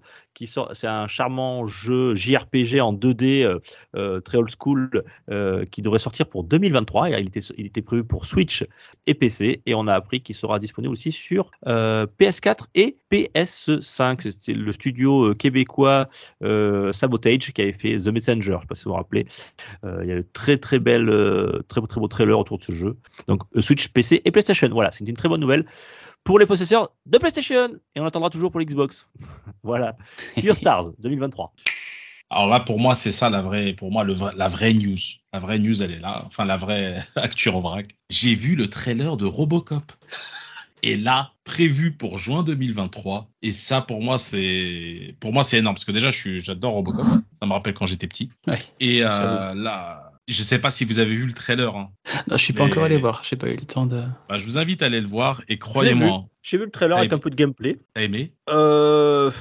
c'est un charmant jeu JRPG en 2D, euh, euh, très old school, euh, qui devrait sortir pour 2023. Et il, était, prévu pour Switch et PC, et on a appris qu'il sera disponible aussi sur euh, PS4 et PS5. C'était le studio québécois Sabotage qui avait fait The Messenger, je ne sais pas si vous vous rappelez. Il y a de très très belle, très très beau trailer autour de ce jeu. Donc Switch, PC et PlayStation. Voilà, c'est une très bonne nouvelle pour les possesseurs de PlayStation. Et on attendra toujours pour l'Xbox. voilà. Of Stars 2023. Alors là, pour moi, c'est ça la vraie, pour moi, le la vraie news. La vraie news, elle est là. Enfin, la vraie actu en vrac. J'ai vu le trailer de Robocop. Et là, prévu pour juin 2023. Et ça, pour moi, c'est, pour moi, c'est énorme parce que déjà, je suis, j'adore Robocop. Ça me rappelle quand j'étais petit. Ouais, Et euh, là, je sais pas si vous avez vu le trailer. hein. Non, je suis pas Mais- encore allé voir, j'ai pas eu le temps de. Bah, je vous invite à aller le voir et croyez-moi, J'ai vu le trailer avec un peu de gameplay. t'as aimé? Euh,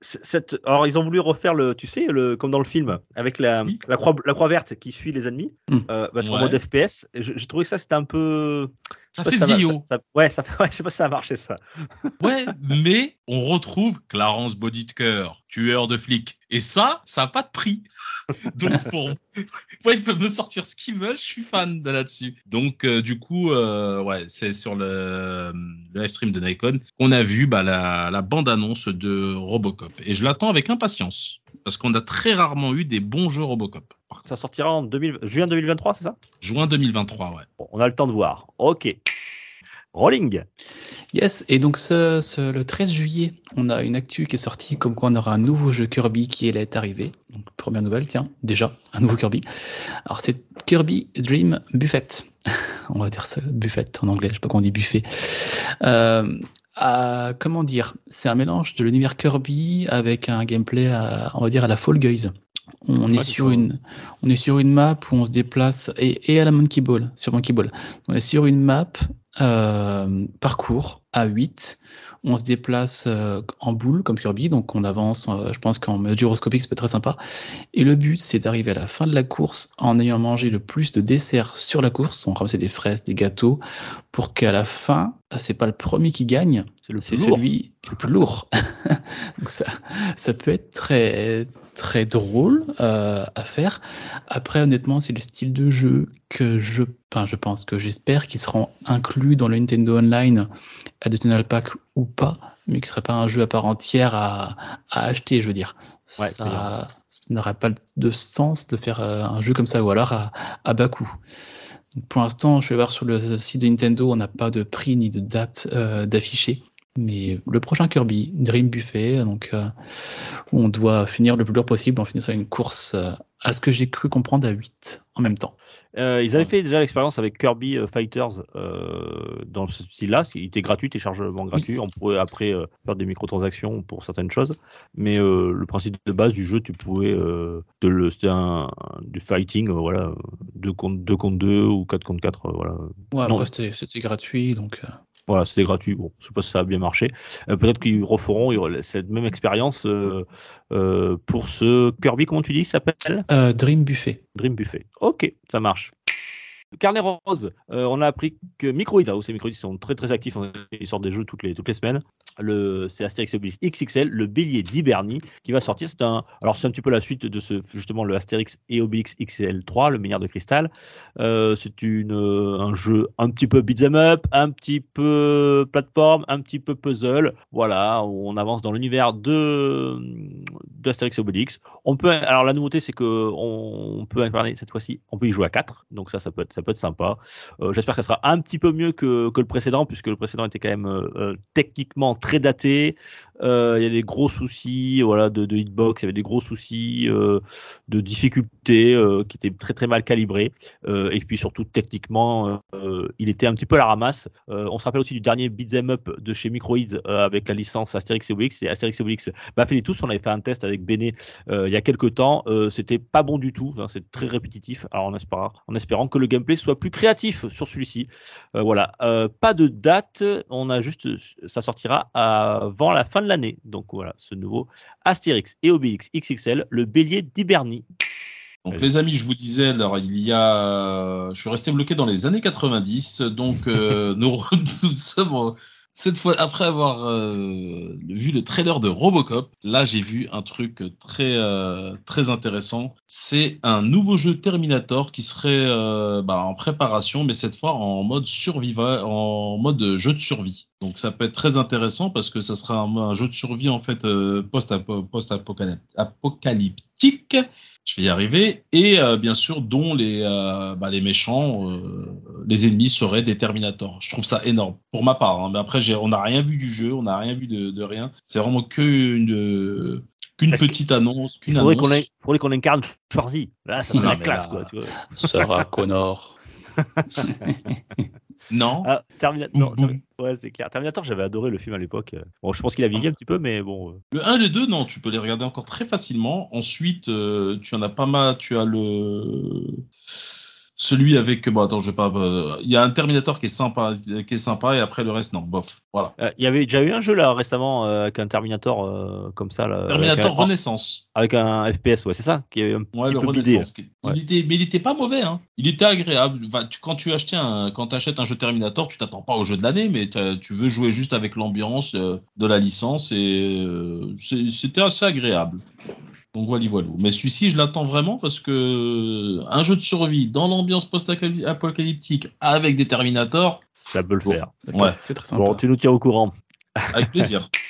cette... Alors, ils ont voulu refaire le, tu sais, le, comme dans le film, avec la, Oui. la, croix, la croix verte qui suit les ennemis, Hmm. euh, bah, Ouais. mode FPS. Je- J'ai trouvé que ça, c'était un peu. Ça fait va- ça- ouais, ça, ouais, je sais pas si ça a marché, ça. Ouais, mais on retrouve Clarence cœur, tueur de flics. Et ça, ça n'a pas de prix. Donc pour moi, ils peuvent me sortir ce qu'ils veulent, je suis fan de là-dessus. Donc euh, du coup, euh, ouais, c'est sur le, le live stream de Nikon qu'on a vu bah, la, la bande-annonce de Robocop. Et je l'attends avec impatience. Parce qu'on a très rarement eu des bons jeux Robocop. Ça sortira en 2000... juin 2023, c'est ça? Juin 2023, ouais. Bon, on a le temps de voir. Ok. Rolling. Yes, et donc ce, ce- le 13 juillet, on a une actu qui est sortie comme quoi on aura un nouveau jeu Kirby qui est arrivé. Donc première nouvelle, tiens, déjà, un nouveau Kirby. Alors c'est Kirby Dream Buffet. on va dire ça, Buffet en anglais, je sais pas comment on dit buffet. Euh, à- comment dire? C'est un mélange de l'univers Kirby avec un gameplay, à- on va dire, à la Fall Guys. On Ouais, est sur une, on est sur une map où on se déplace et, et à la Monkey Ball, sur Monkey Ball. On est sur une map euh, parcours à 8. On se déplace euh, en boule comme Kirby, donc on avance. euh, je pense qu'en gyroscopique, ça peut être très sympa. Et le but, c'est d'arriver à la fin de la course en ayant mangé le plus de desserts sur la course. On ramasse des fraises, des gâteaux, pour qu'à la fin, c'est pas le premier qui gagne, C'est le c'est plus lourd. celui le plus lourd. Donc ça, ça peut être très très drôle euh, à faire. Après, honnêtement, c'est le style de jeu que je, enfin, je pense que j'espère qu'ils seront inclus dans le Nintendo Online Additional Pack ou pas, mais qui ne serait pas un jeu à part entière à, à acheter, je veux dire. Ouais, ça ça n'aurait pas de sens de faire euh, un jeu comme ça ou alors à, à bas coût. Donc, pour l'instant, je vais voir sur le site de Nintendo, on n'a pas de prix ni de date euh, d'afficher. Mais le prochain Kirby, Dream Buffet, donc euh, où on doit finir le plus lourd possible en finissant une course euh, à ce que j'ai cru comprendre à 8 en même temps. Euh, ils avaient fait déjà l'expérience avec Kirby Fighters dans ce style-là. Il était gratuit, téléchargement gratuit. On pourrait après faire des microtransactions pour certaines choses. Mais le principe de base du jeu, tu pouvais. C'était un, du fighting, voilà, 2 contre 2 contre 2 ou 4 contre 4. euh, voilà. Ouais, Non. après, c'était gratuit, donc Voilà, c'était gratuit. Bon, je sais pas si ça a bien marché. Euh, Peut-être qu'ils referont ils cette même expérience euh, euh, pour ce Kirby, comment tu dis, s'appelle? Dream Buffet. Dream Buffet. Ok, ça marche. Carnet Rose, euh, on a appris que Microids, ah, aussi Microids, ils sont très très actifs, on- ils sortent des jeux toutes les, toutes les semaines. Le, c'est Astérix Obélix XXL, le bélier d'Hibernie, qui va sortir. C'est un, alors c'est un petit peu la suite de ce, justement, le Astérix et Obélix XL3, le meilleur de cristal. Euh, c'est une, euh, un jeu un petit peu beat'em up, un petit peu plateforme, un petit peu puzzle. Voilà, où on avance dans l'univers de, d'Astérix Obélix. On peut, alors la nouveauté, c'est que on, on peut incarner cette fois-ci, on peut y jouer à 4. Donc ça, ça peut être, peut être sympa. Euh, J'espère que ça sera un petit peu mieux que, que le précédent, puisque le précédent était quand même euh, euh, techniquement très daté. Il y a des gros soucis voilà, de, hitbox, il y avait des gros soucis de difficulté euh, qui étaient très très mal calibrés. Et puis surtout, techniquement, il était un petit peu à la ramasse. On se rappelle aussi du dernier Beat'em Up de chez Microids avec la licence Astérix et Obélix. Et Astérix et Obélix Baffez-les tous, on avait fait un test avec Béné il y a quelques temps. C'était pas bon du tout, Enfin, c'est très répétitif. Alors en espérant, en espérant que le gameplay soit plus créatif sur celui-ci. Euh, voilà, Euh, pas de date, on a juste, ça sortira avant la fin de l'année. Donc voilà, ce nouveau Astérix et Obélix XXL, le bélier d'Hibernie. Donc les amis, je vous disais, alors il y a, je suis resté bloqué dans les années 90, donc euh, nous, nous sommes cette fois après avoir euh, vu le trailer de Robocop. Là, j'ai vu un truc très euh, très intéressant. C'est un nouveau jeu Terminator qui serait euh, bah, en préparation, mais cette fois en mode survival, en mode jeu de survie. Donc ça peut être très intéressant parce que ça sera un, un jeu de survie en fait euh, post-apo- post-apocalyptique. Je vais y arriver. Et euh, bien sûr, dont les, euh, bah, les méchants, euh, les ennemis seraient des Terminators. Je trouve ça énorme, pour ma part. hein. Mais après, on n'a rien vu du jeu, on n'a rien vu de, de rien. C'est vraiment que une, qu'une que- petite annonce. Il Qu'une faudrait annonce. qu'on ait- faudrait qu'on incarne Schwarzy. Là, ça serait Non, la classe, là- quoi. Tu vois. Sarah Connor. Non. Ah, non, ouais, c'est clair. Terminator, j'avais adoré le film à l'époque. Bon, je pense qu'il a vieilli un petit peu, mais bon. euh, Le 1 et le 2, non, tu peux les regarder encore très facilement. Ensuite, euh, tu en as pas mal. Tu as le. Celui avec. Bon, attends, je vais pas. euh, Il y a un Terminator qui est sympa, qui est sympa, et après le reste, non. Bof. Voilà. Euh, Il y avait déjà eu un jeu là récemment euh, avec un Terminator comme ça. Là, Terminator avec un, Renaissance. avec un FPS, ouais, c'est ça qui est un Ouais, petit le peu bidé. Renaissance. qui- Ouais. Il était, mais il était pas mauvais, hein. Il était agréable. Enfin, tu- quand tu achetais un, quand achètes un jeu Terminator, tu t'attends pas au jeu de l'année, mais tu veux jouer juste avec l'ambiance de la licence et c'était assez agréable. Donc voilà, voilà. Mais celui-ci, je l'attends vraiment parce que un jeu de survie dans l'ambiance post-apocalyptique avec des Terminators, Ça peut le Bon. faire. C'est Ouais. très sympa. Bon, tu nous tiens au courant. avec plaisir.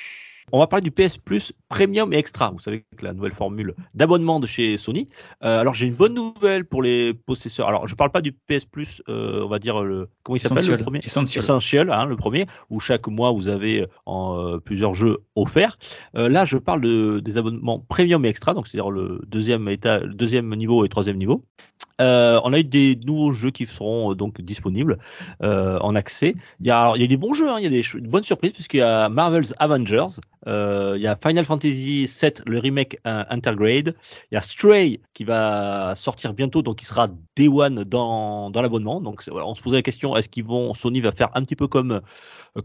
On va parler du PS Plus Premium et Extra. Vous savez que la nouvelle formule d'abonnement de chez Sony. Euh, alors j'ai une bonne nouvelle pour les possesseurs. Alors je parle pas du PS Plus, euh, on va dire le comment il s'appelle le Essentiel. premier? Essentiel. Essential, hein, le premier, où chaque mois vous avez en, euh, plusieurs jeux offerts. Là, je parle de, des abonnements premium et extra, donc c'est-à-dire le deuxième état, le deuxième niveau et troisième niveau. Euh, on a eu des nouveaux jeux qui seront euh, donc disponibles euh, en accès. Il y, a, il des bons jeux, hein, il y a des, bonnes surprises puisqu'il y a Marvel's Avengers, il y a Final Fantasy VII, le remake Intergrade, il y a Stray qui va sortir bientôt, donc qui sera Day One dans, l'abonnement. Donc on se posait la question est-ce qu'ils vont Sony va faire un petit peu comme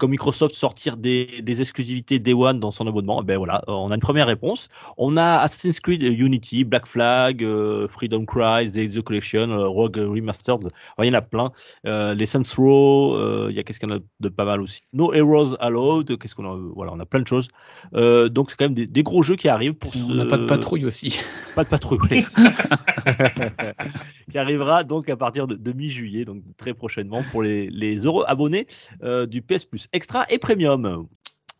Microsoft sortir des, exclusivités Day One dans son abonnement? Eh Ben voilà, on a une première réponse. On a Assassin's Creed Unity, Black Flag, Freedom Cry, The Exo Collection, euh, Rogue Remastered. Enfin, il y en a plein. Euh, les Saints Row, euh, il y a qu'est-ce qu'on a de pas mal aussi? No Heroes Allowed, qu'est-ce qu'on a Voilà, on a plein de choses. Euh, donc c'est quand même des, des gros jeux qui arrivent pour. On n'a pas de patrouille aussi. Pas de patrouille. oui. qui arrivera donc à partir de, de mi-juillet, donc très prochainement pour les, les euros abonnés euh, du PS Plus Extra et Premium.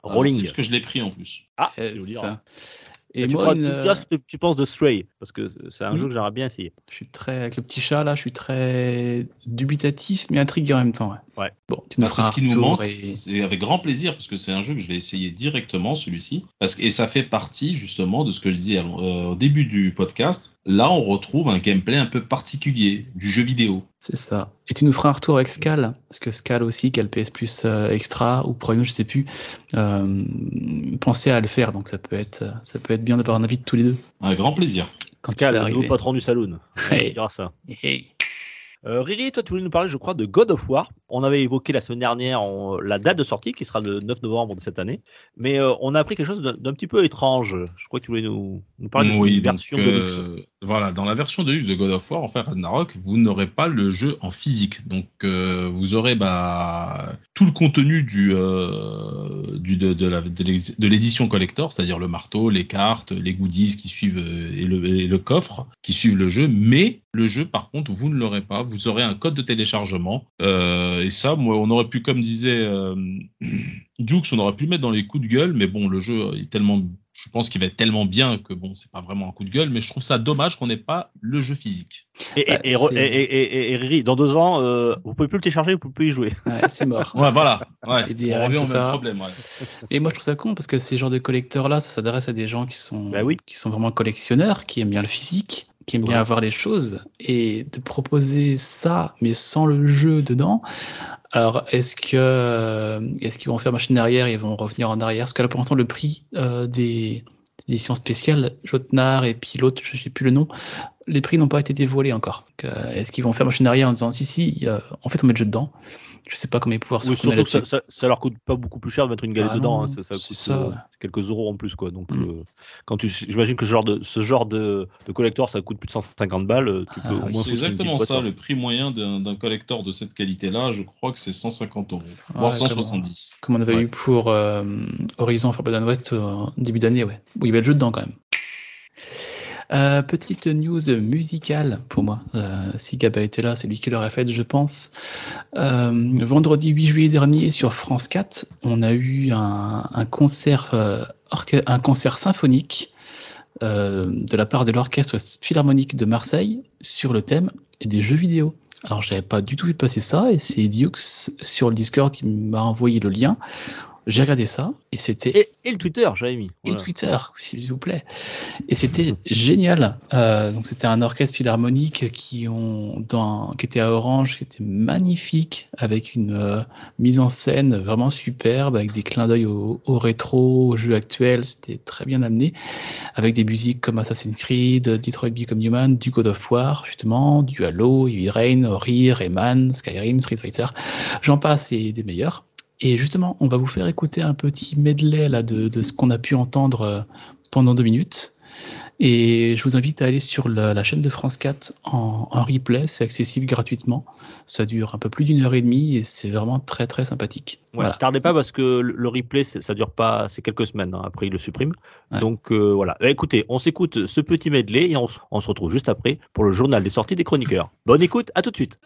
Ah, Rolling. C'est parce que je l'ai pris en plus. Ah, je veux dire. ça. Et tu, moi, pourras- une, tu me diras ce que tu- tu penses de Stray, parce que c'est un Mhm. jeu que j'aimerais bien essayer. je suis très avec le petit chat là, je suis très dubitatif mais intrigué en même temps. Ouais. Ouais. Bon, tu nous Bah, c'est ce qui nous manque. et- C'est avec grand plaisir parce que c'est un jeu que je vais essayer directement, celui-ci. Parce que, et ça fait partie justement de ce que je disais euh, au début du podcast. Là, on retrouve un gameplay un peu particulier du jeu vidéo. C'est ça. Et tu nous feras un retour avec Scal, parce que Scal aussi, qui a le PS Plus euh, Extra ou Premium, je sais plus, euh, pensez à le faire, donc ça peut être, ça peut être bien d'avoir un avis de tous les deux. Un grand plaisir. Le nouveau patron du saloon. Hey. On dira ça. Hey. Euh, Riri, toi, tu voulais nous parler, je crois, de God of War. On avait évoqué la semaine dernière on- la date de sortie, qui sera le 9 novembre de cette année. Mais euh, on a appris quelque chose d'un petit peu étrange. Je crois que tu voulais nous, nous parler de cette donc, version de euh, luxe. Voilà, dans la version de luxe de God of War, en fait, Ragnarok, vous n'aurez pas le jeu en physique. Donc, euh, vous aurez bah, tout le contenu du, euh, du, de, l'édition collector, c'est-à-dire le marteau, les cartes, les goodies qui suivent euh, et le, et le coffre qui suivent le jeu. Mais le jeu, par contre, vous ne l'aurez pas. Vous aurez un code de téléchargement. Euh, et ça, moi, on aurait pu, comme disait euh, Dukes, on aurait pu le mettre dans les coups de gueule. Mais bon, le jeu est tellement je pense qu'il va être tellement bien que bon, c'est pas vraiment un coup de gueule, mais je trouve ça dommage qu'on n'ait pas le jeu physique. Et, et Riri, dans deux ans, euh, vous pouvez plus le télécharger, vous pouvez plus y jouer. Ouais, c'est mort. Ouais, voilà. Ouais. On revient au tout même ça. problème. ouais. Et moi, je trouve ça con parce que ces genres de collecteurs-là, ça s'adresse à des gens qui sont, Bah oui. qui sont vraiment collectionneurs, qui aiment bien le physique, qui aiment bien Ouais. avoir les choses. Et de proposer ça, mais sans le jeu dedans. Alors, est-ce que euh, est-ce qu'ils vont faire machine arrière et ils vont revenir en arrière? Parce que là, pour l'instant, le prix euh, des des éditions spéciales, Jotnar et puis l'autre, je sais plus le nom, les prix n'ont pas été dévoilés encore. Euh, Est-ce qu'ils vont faire machine arrière en disant si, si, euh, en fait, on met le jeu dedans Je sais pas comment ils pouvoir se Oui, surtout que ça, ça, ça leur coûte pas beaucoup plus cher de mettre une galette Ah dedans. non, hein, ça, ça c'est coûte ça, euh, ouais. quelques euros en plus. Quoi. Donc, Mm. euh, quand tu, j'imagine que ce genre de, ce genre de, de collector, ça coûte plus de 150 balles. euh, Ah au moins C'est exactement ça, boîte, le prix moyen d'un d'un collector de cette qualité-là, je crois que c'est 150 euros, voire Ouais, 170. Comme on avait Ouais. eu pour euh, Horizon Forbidden West euh, en début d'année, ouais. Où il y avait le jeu dedans quand même. Euh, petite news musicale pour moi. Euh, si Gaba était là, c'est lui qui l'aurait faite, je pense. Euh, vendredi 8 juillet dernier sur France 4, on a eu un, concert, un concert symphonique de la part de l'orchestre philharmonique de Marseille sur le thème des jeux vidéo. Alors, j'avais pas du tout vu passer ça, et c'est Dukes sur le Discord qui m'a envoyé le lien. J'ai regardé ça, et c'était Et, et le Twitter, j'avais mis. et Voilà. Twitter, s'il vous plaît. Et c'était génial. Euh, donc c'était un orchestre philharmonique qui ont dans, qui était à Orange, qui était magnifique, avec une euh, mise en scène vraiment superbe, avec des clins d'œil au, au rétro, au jeu actuel. C'était très bien amené, avec des musiques comme Assassin's Creed, Detroit Become Human, du God of War justement, du Halo, Heavy Rain, Ori, Rayman, Skyrim, Street Fighter. J'en passe et des meilleurs. Et justement, on va vous faire écouter un petit medley là, de, de ce qu'on a pu entendre euh, pendant deux minutes. Et je vous invite à aller sur la, la chaîne de France 4 en, en replay, c'est accessible gratuitement. Ça dure un peu plus d'une heure et demie et c'est vraiment très très sympathique. Ouais, Voilà. Tardez pas parce que le, replay, ça dure pas, c'est quelques semaines. hein, après, il le supprime. Ouais. Donc euh, voilà. Eh, Écoutez, on s'écoute ce petit medley et on se retrouve juste après pour le journal des sorties des chroniqueurs. Bonne écoute, à tout de suite.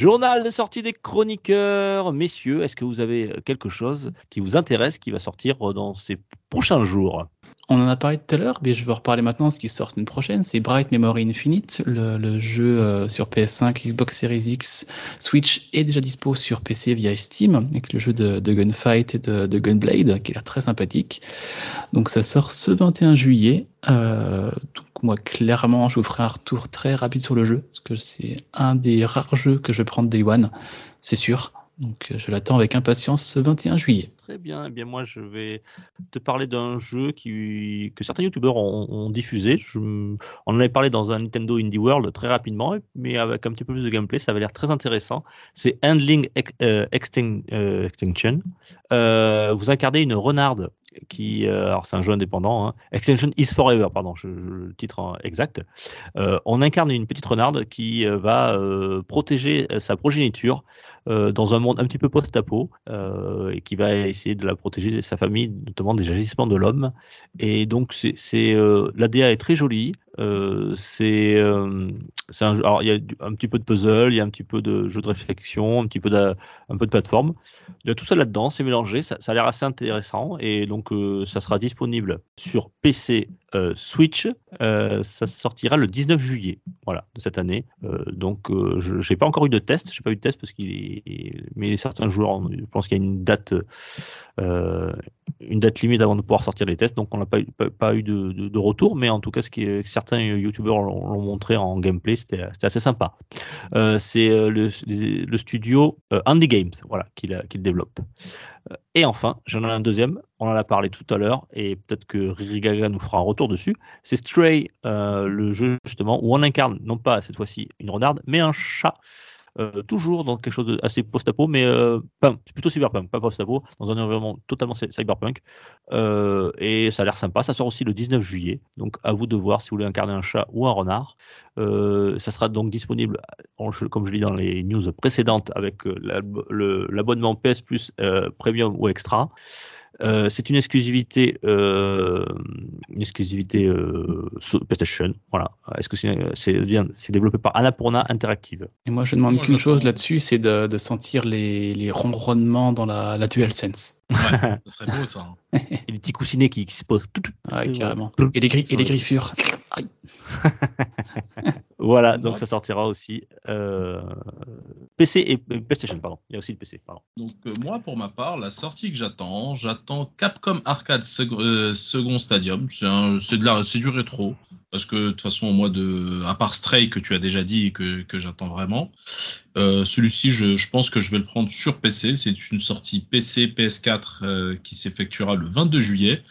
Journal de sortie des chroniqueurs. Messieurs, est-ce que vous avez quelque chose qui vous intéresse qui va sortir dans ces prochains jours? On en a parlé tout à l'heure, mais je vais en reparler maintenant, ce qui sort une prochaine. C'est Bright Memory Infinite, le, jeu euh, sur PS5, Xbox Series X, Switch est déjà dispo sur PC via Steam, avec le jeu de, Gunfight et de, de Gunblade, qui l'air très sympathique. Donc ça sort ce 21 juillet. Euh, donc moi, clairement, je vous ferai un retour très rapide sur le jeu, parce que c'est un des rares jeux que je vais prendre Day One, c'est sûr. Donc euh, je l'attends avec impatience ce 21 juillet. Très bien. Eh bien, moi, je vais te parler d'un jeu que certains youtubeurs ont, diffusé. On en avait parlé dans un Nintendo Indie World très rapidement, mais avec un petit peu plus de gameplay, ça avait l'air très intéressant. C'est Handling euh, euh, Extinction. Vous incarnez une renarde qui, euh, alors c'est un jeu indépendant, hein. Extinction is Forever, pardon, le titre exact. Euh, on incarne une petite renarde qui euh, va protéger sa progéniture dans un monde un petit peu post-apo et qui va essayer de la protéger de sa famille, notamment des agissements de l'homme. Et donc, c'est, la DA est très jolie. Euh, c'est, euh, c'est un jeu- alors il y a un petit peu de puzzle, il y a un petit peu de jeu de réflexion, un petit peu de, un peu de plateforme. Il y a tout ça là-dedans, c'est mélangé, ça, ça a l'air assez intéressant et donc euh, ça sera disponible sur PC, euh, Switch. Euh, ça sortira le 19 juillet, voilà, de cette année. Euh, donc je n'ai pas encore eu de test, j'ai pas eu de test parce qu'il est, mais certains joueurs, je pense qu'il y a une date, une date limite avant de pouvoir sortir les tests, donc on n'a pas, eu- pas, eu de, retour, mais en tout cas, ce qui certains youtubeurs l'ont montré en gameplay, c'était assez sympa. C'est le, studio Andy Games, voilà, qui, qui le développe. Euh, Et enfin, j'en ai un deuxième, on en a parlé tout à l'heure, et peut-être que Riri Gaga nous fera un retour dessus. C'est Stray, euh, le jeu justement où on incarne non pas cette fois-ci une renarde, mais un chat. Euh, toujours dans quelque chose d'assez post-apo, mais euh, plutôt cyberpunk, pas post-apo, dans un environnement totalement cy- cyberpunk. Euh, et ça a l'air sympa. Ça sort aussi le 19 juillet, donc à vous de voir si vous voulez incarner un chat ou un renard. Ça sera donc disponible, comme je l'ai dans les news précédentes, avec l'abonnement PS Plus Premium ou Extra. Euh, c'est une exclusivité, euh, une exclusivité euh, sur PlayStation. Voilà. Est-ce que c'est c'est bien C'est développé par Annapurna Interactive? Et moi, je demande Moi, qu'une chose là-dessus, c'est de, de sentir les, les ronronnements dans la, la DualSense. Ouais, ce serait beau ça. hein. Et les petits coussinets qui, qui se posent. Ouais, carrément. Et les, gri- et les Ouais. griffures. Voilà, donc Ouais. ça sortira aussi euh, PC et euh, PlayStation, pardon. Il y a aussi le PC, pardon. Donc euh, moi, pour ma part, la sortie que j'attends, j'attends Capcom Arcade euh, Second Stadium. C'est du rétro. Parce que de toute façon, moi, à part Stray que tu as déjà dit et que, que j'attends vraiment, celui-ci, je, pense que je vais le prendre sur PC. C'est une sortie PC PS4 euh, qui s'effectuera le 22 juillet.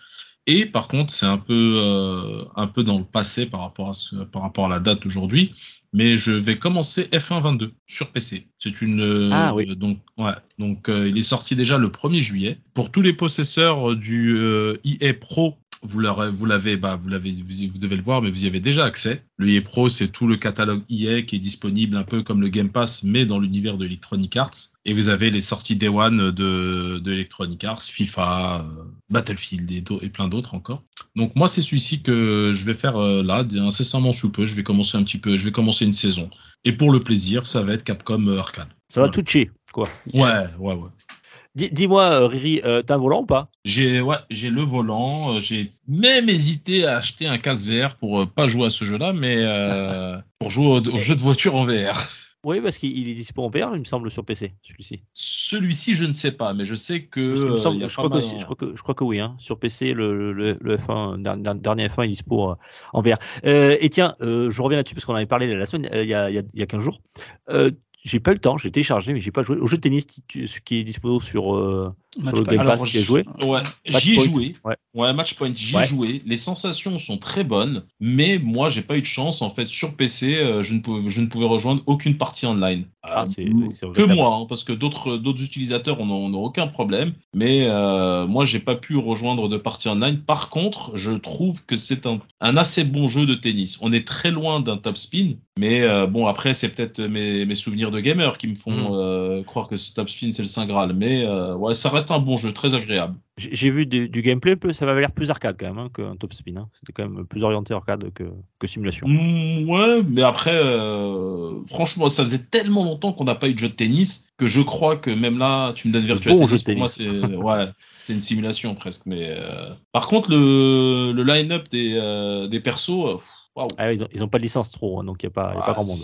Et par contre, c'est un peu, un peu dans le passé par rapport à, par rapport à la date d'aujourd'hui. Mais je vais commencer F1 22 sur PC. C'est une. euh, Ah oui. Donc, ouais. Donc, euh, il est sorti déjà le 1er juillet. Pour tous les possesseurs du euh, EA Pro, vous l'avez, bah, vous l'avez, vous, y- vous devez le voir, mais vous y avez déjà accès. Le EA Pro, c'est tout le catalogue EA qui est disponible un peu comme le Game Pass, mais dans l'univers de Electronic Arts. Et vous avez les sorties Day One de, de Electronic Arts, FIFA, euh, Battlefield et, plein d'autres encore. Donc moi, c'est celui-ci que je vais faire euh, là, incessamment sous peu. Je vais commencer un petit peu, je vais commencer une saison. Et pour le plaisir, ça va être Capcom euh, Arcade. Ça va Voilà. toucher, quoi. Yes. Ouais, ouais, ouais. Dis- Dis-moi, euh, Riri, euh, t'as un volant ou pas? J'ai ouais, j'ai le volant. euh, J'ai même hésité à acheter un casque VR pour euh, pas jouer à ce jeu-là, mais euh, pour jouer au, au jeu de voiture en VR. Oui, parce qu'il il est dispo en VR, il me semble, sur PC, celui-ci. Celui-ci, je ne sais pas, mais je sais que. Je, crois que, oui, hein. sur PC, le, le, le F1, der- der- dernier F1 est dispo en VR. Euh, et tiens, euh, je reviens là-dessus parce qu'on en avait parlé la semaine, euh, il y, a, y a- y a 15 jours. Euh, j'ai pas eu le temps, j'ai téléchargé, mais j'ai pas joué au jeu de tennis ce qui est dispo sur, euh, sur le. Game Pass. Alors, qui a joué. Ouais, j'y ai joué. Ouais. Ouais, Match Point, j'y ai Ouais. joué. Les sensations sont très bonnes, mais moi, j'ai pas eu de chance. En fait, sur PC, euh, je, ne pouvais, je ne pouvais rejoindre aucune partie online. Ah, Euh, c'est que moi, hein, parce que d'autres d'autres utilisateurs n'ont aucun problème. Mais euh, moi, j'ai pas pu rejoindre de partie online. Par contre, je trouve que c'est un, un assez bon jeu de tennis. On est très loin d'un top spin, mais euh, bon, après, c'est peut-être mes, mes souvenirs de gamers qui me font Mm. euh, croire que ce Top Spin c'est le Saint Graal. Mais euh, ouais, ça reste un bon jeu, très agréable. J'ai vu du, du gameplay, ça avait l'air plus arcade quand même hein, qu'un top spin. hein. C'était quand même plus orienté arcade que, que simulation. Mm, ouais, mais après, euh, franchement, ça faisait tellement longtemps qu'on n'a pas eu de jeu de tennis que je crois que même là, tu me donnes Virtua bon Tennis, jeu de pour moi, c'est ouais, une simulation presque. Mais par contre, le, le line-up des, des persos, pff. Ah ils, ont, ils ont pas de licence trop, hein, donc il n'y a, pas- y a pas Ah, grand monde.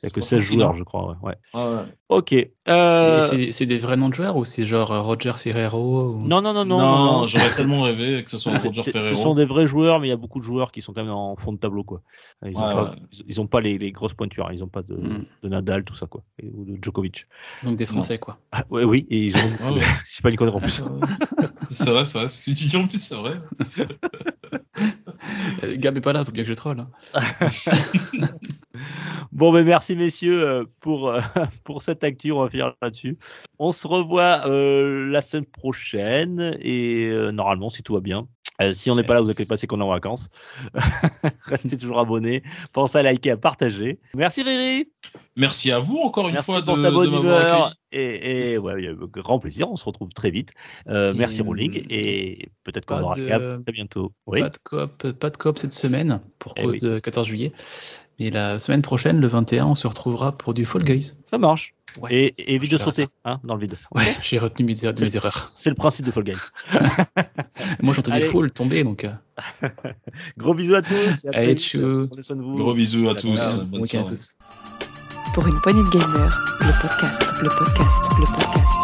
C'est- Il n'y a que pas 16 facile, joueurs, hein. je crois. Ouais. ouais. Ok. C'est- euh, C'est des vrais noms de joueurs ou c'est genre euh, Roger Ferrero ou- Non, non, non, non. Non, non, non. j'aurais tellement rêvé que ce soit C'est- Roger c'est- Ce Ferrero. sont des vrais joueurs, mais il y a beaucoup de joueurs qui sont quand même en fond de tableau. Quoi. Ils n'ont Ouais, pas, ouais. ils- ils ont pas les, les grosses pointures. hein. Ils n'ont pas de, Mm. de Nadal, tout ça, quoi, ou de Djokovic. Donc des Français, quoi. Ah, ouais, oui, et ils ont. Ah. C'est pas une connerie en plus. C'est vrai, c'est vrai. Ce que tu dis en plus, c'est vrai. Euh, Gab est pas là, faut bien que je troll. hein. Bon, ben merci messieurs euh, pour, euh, pour cette actu. On va finir là-dessus. On se revoit euh, la semaine prochaine et euh, normalement, si tout va bien. Euh, si on n'est pas là, vous inquiétez pas, c'est qu'on est en vacances. Restez toujours abonnés. Pensez à liker, à partager. Merci Riri. Merci à vous encore une Merci fois pour de, ta bonne humeur. Et, ouais, grand plaisir. On se retrouve très vite. Euh, merci Rolling. Et peut-être qu'on aura de- Gab très bientôt. Oui. Pas de coop, pas de coop cette semaine pour Eh cause oui. de 14 juillet. Mais la semaine prochaine, le 21, on se retrouvera pour du Fall Guys. Ça marche. Ouais, et et évite de verrai sauter ça. hein, dans le vide. Ouais, j'ai retenu mes, er- mes erreurs. C'est le principe de Fall Guys. Moi, j'ai entendu Allez. Fall tomber, donc. euh, Gros bisous à tous. et à Allez, tchou. Prenez soin de vous. Gros bisous à tous. Bonne à tous. Pour une poignée de gamers, le podcast, le podcast, le podcast.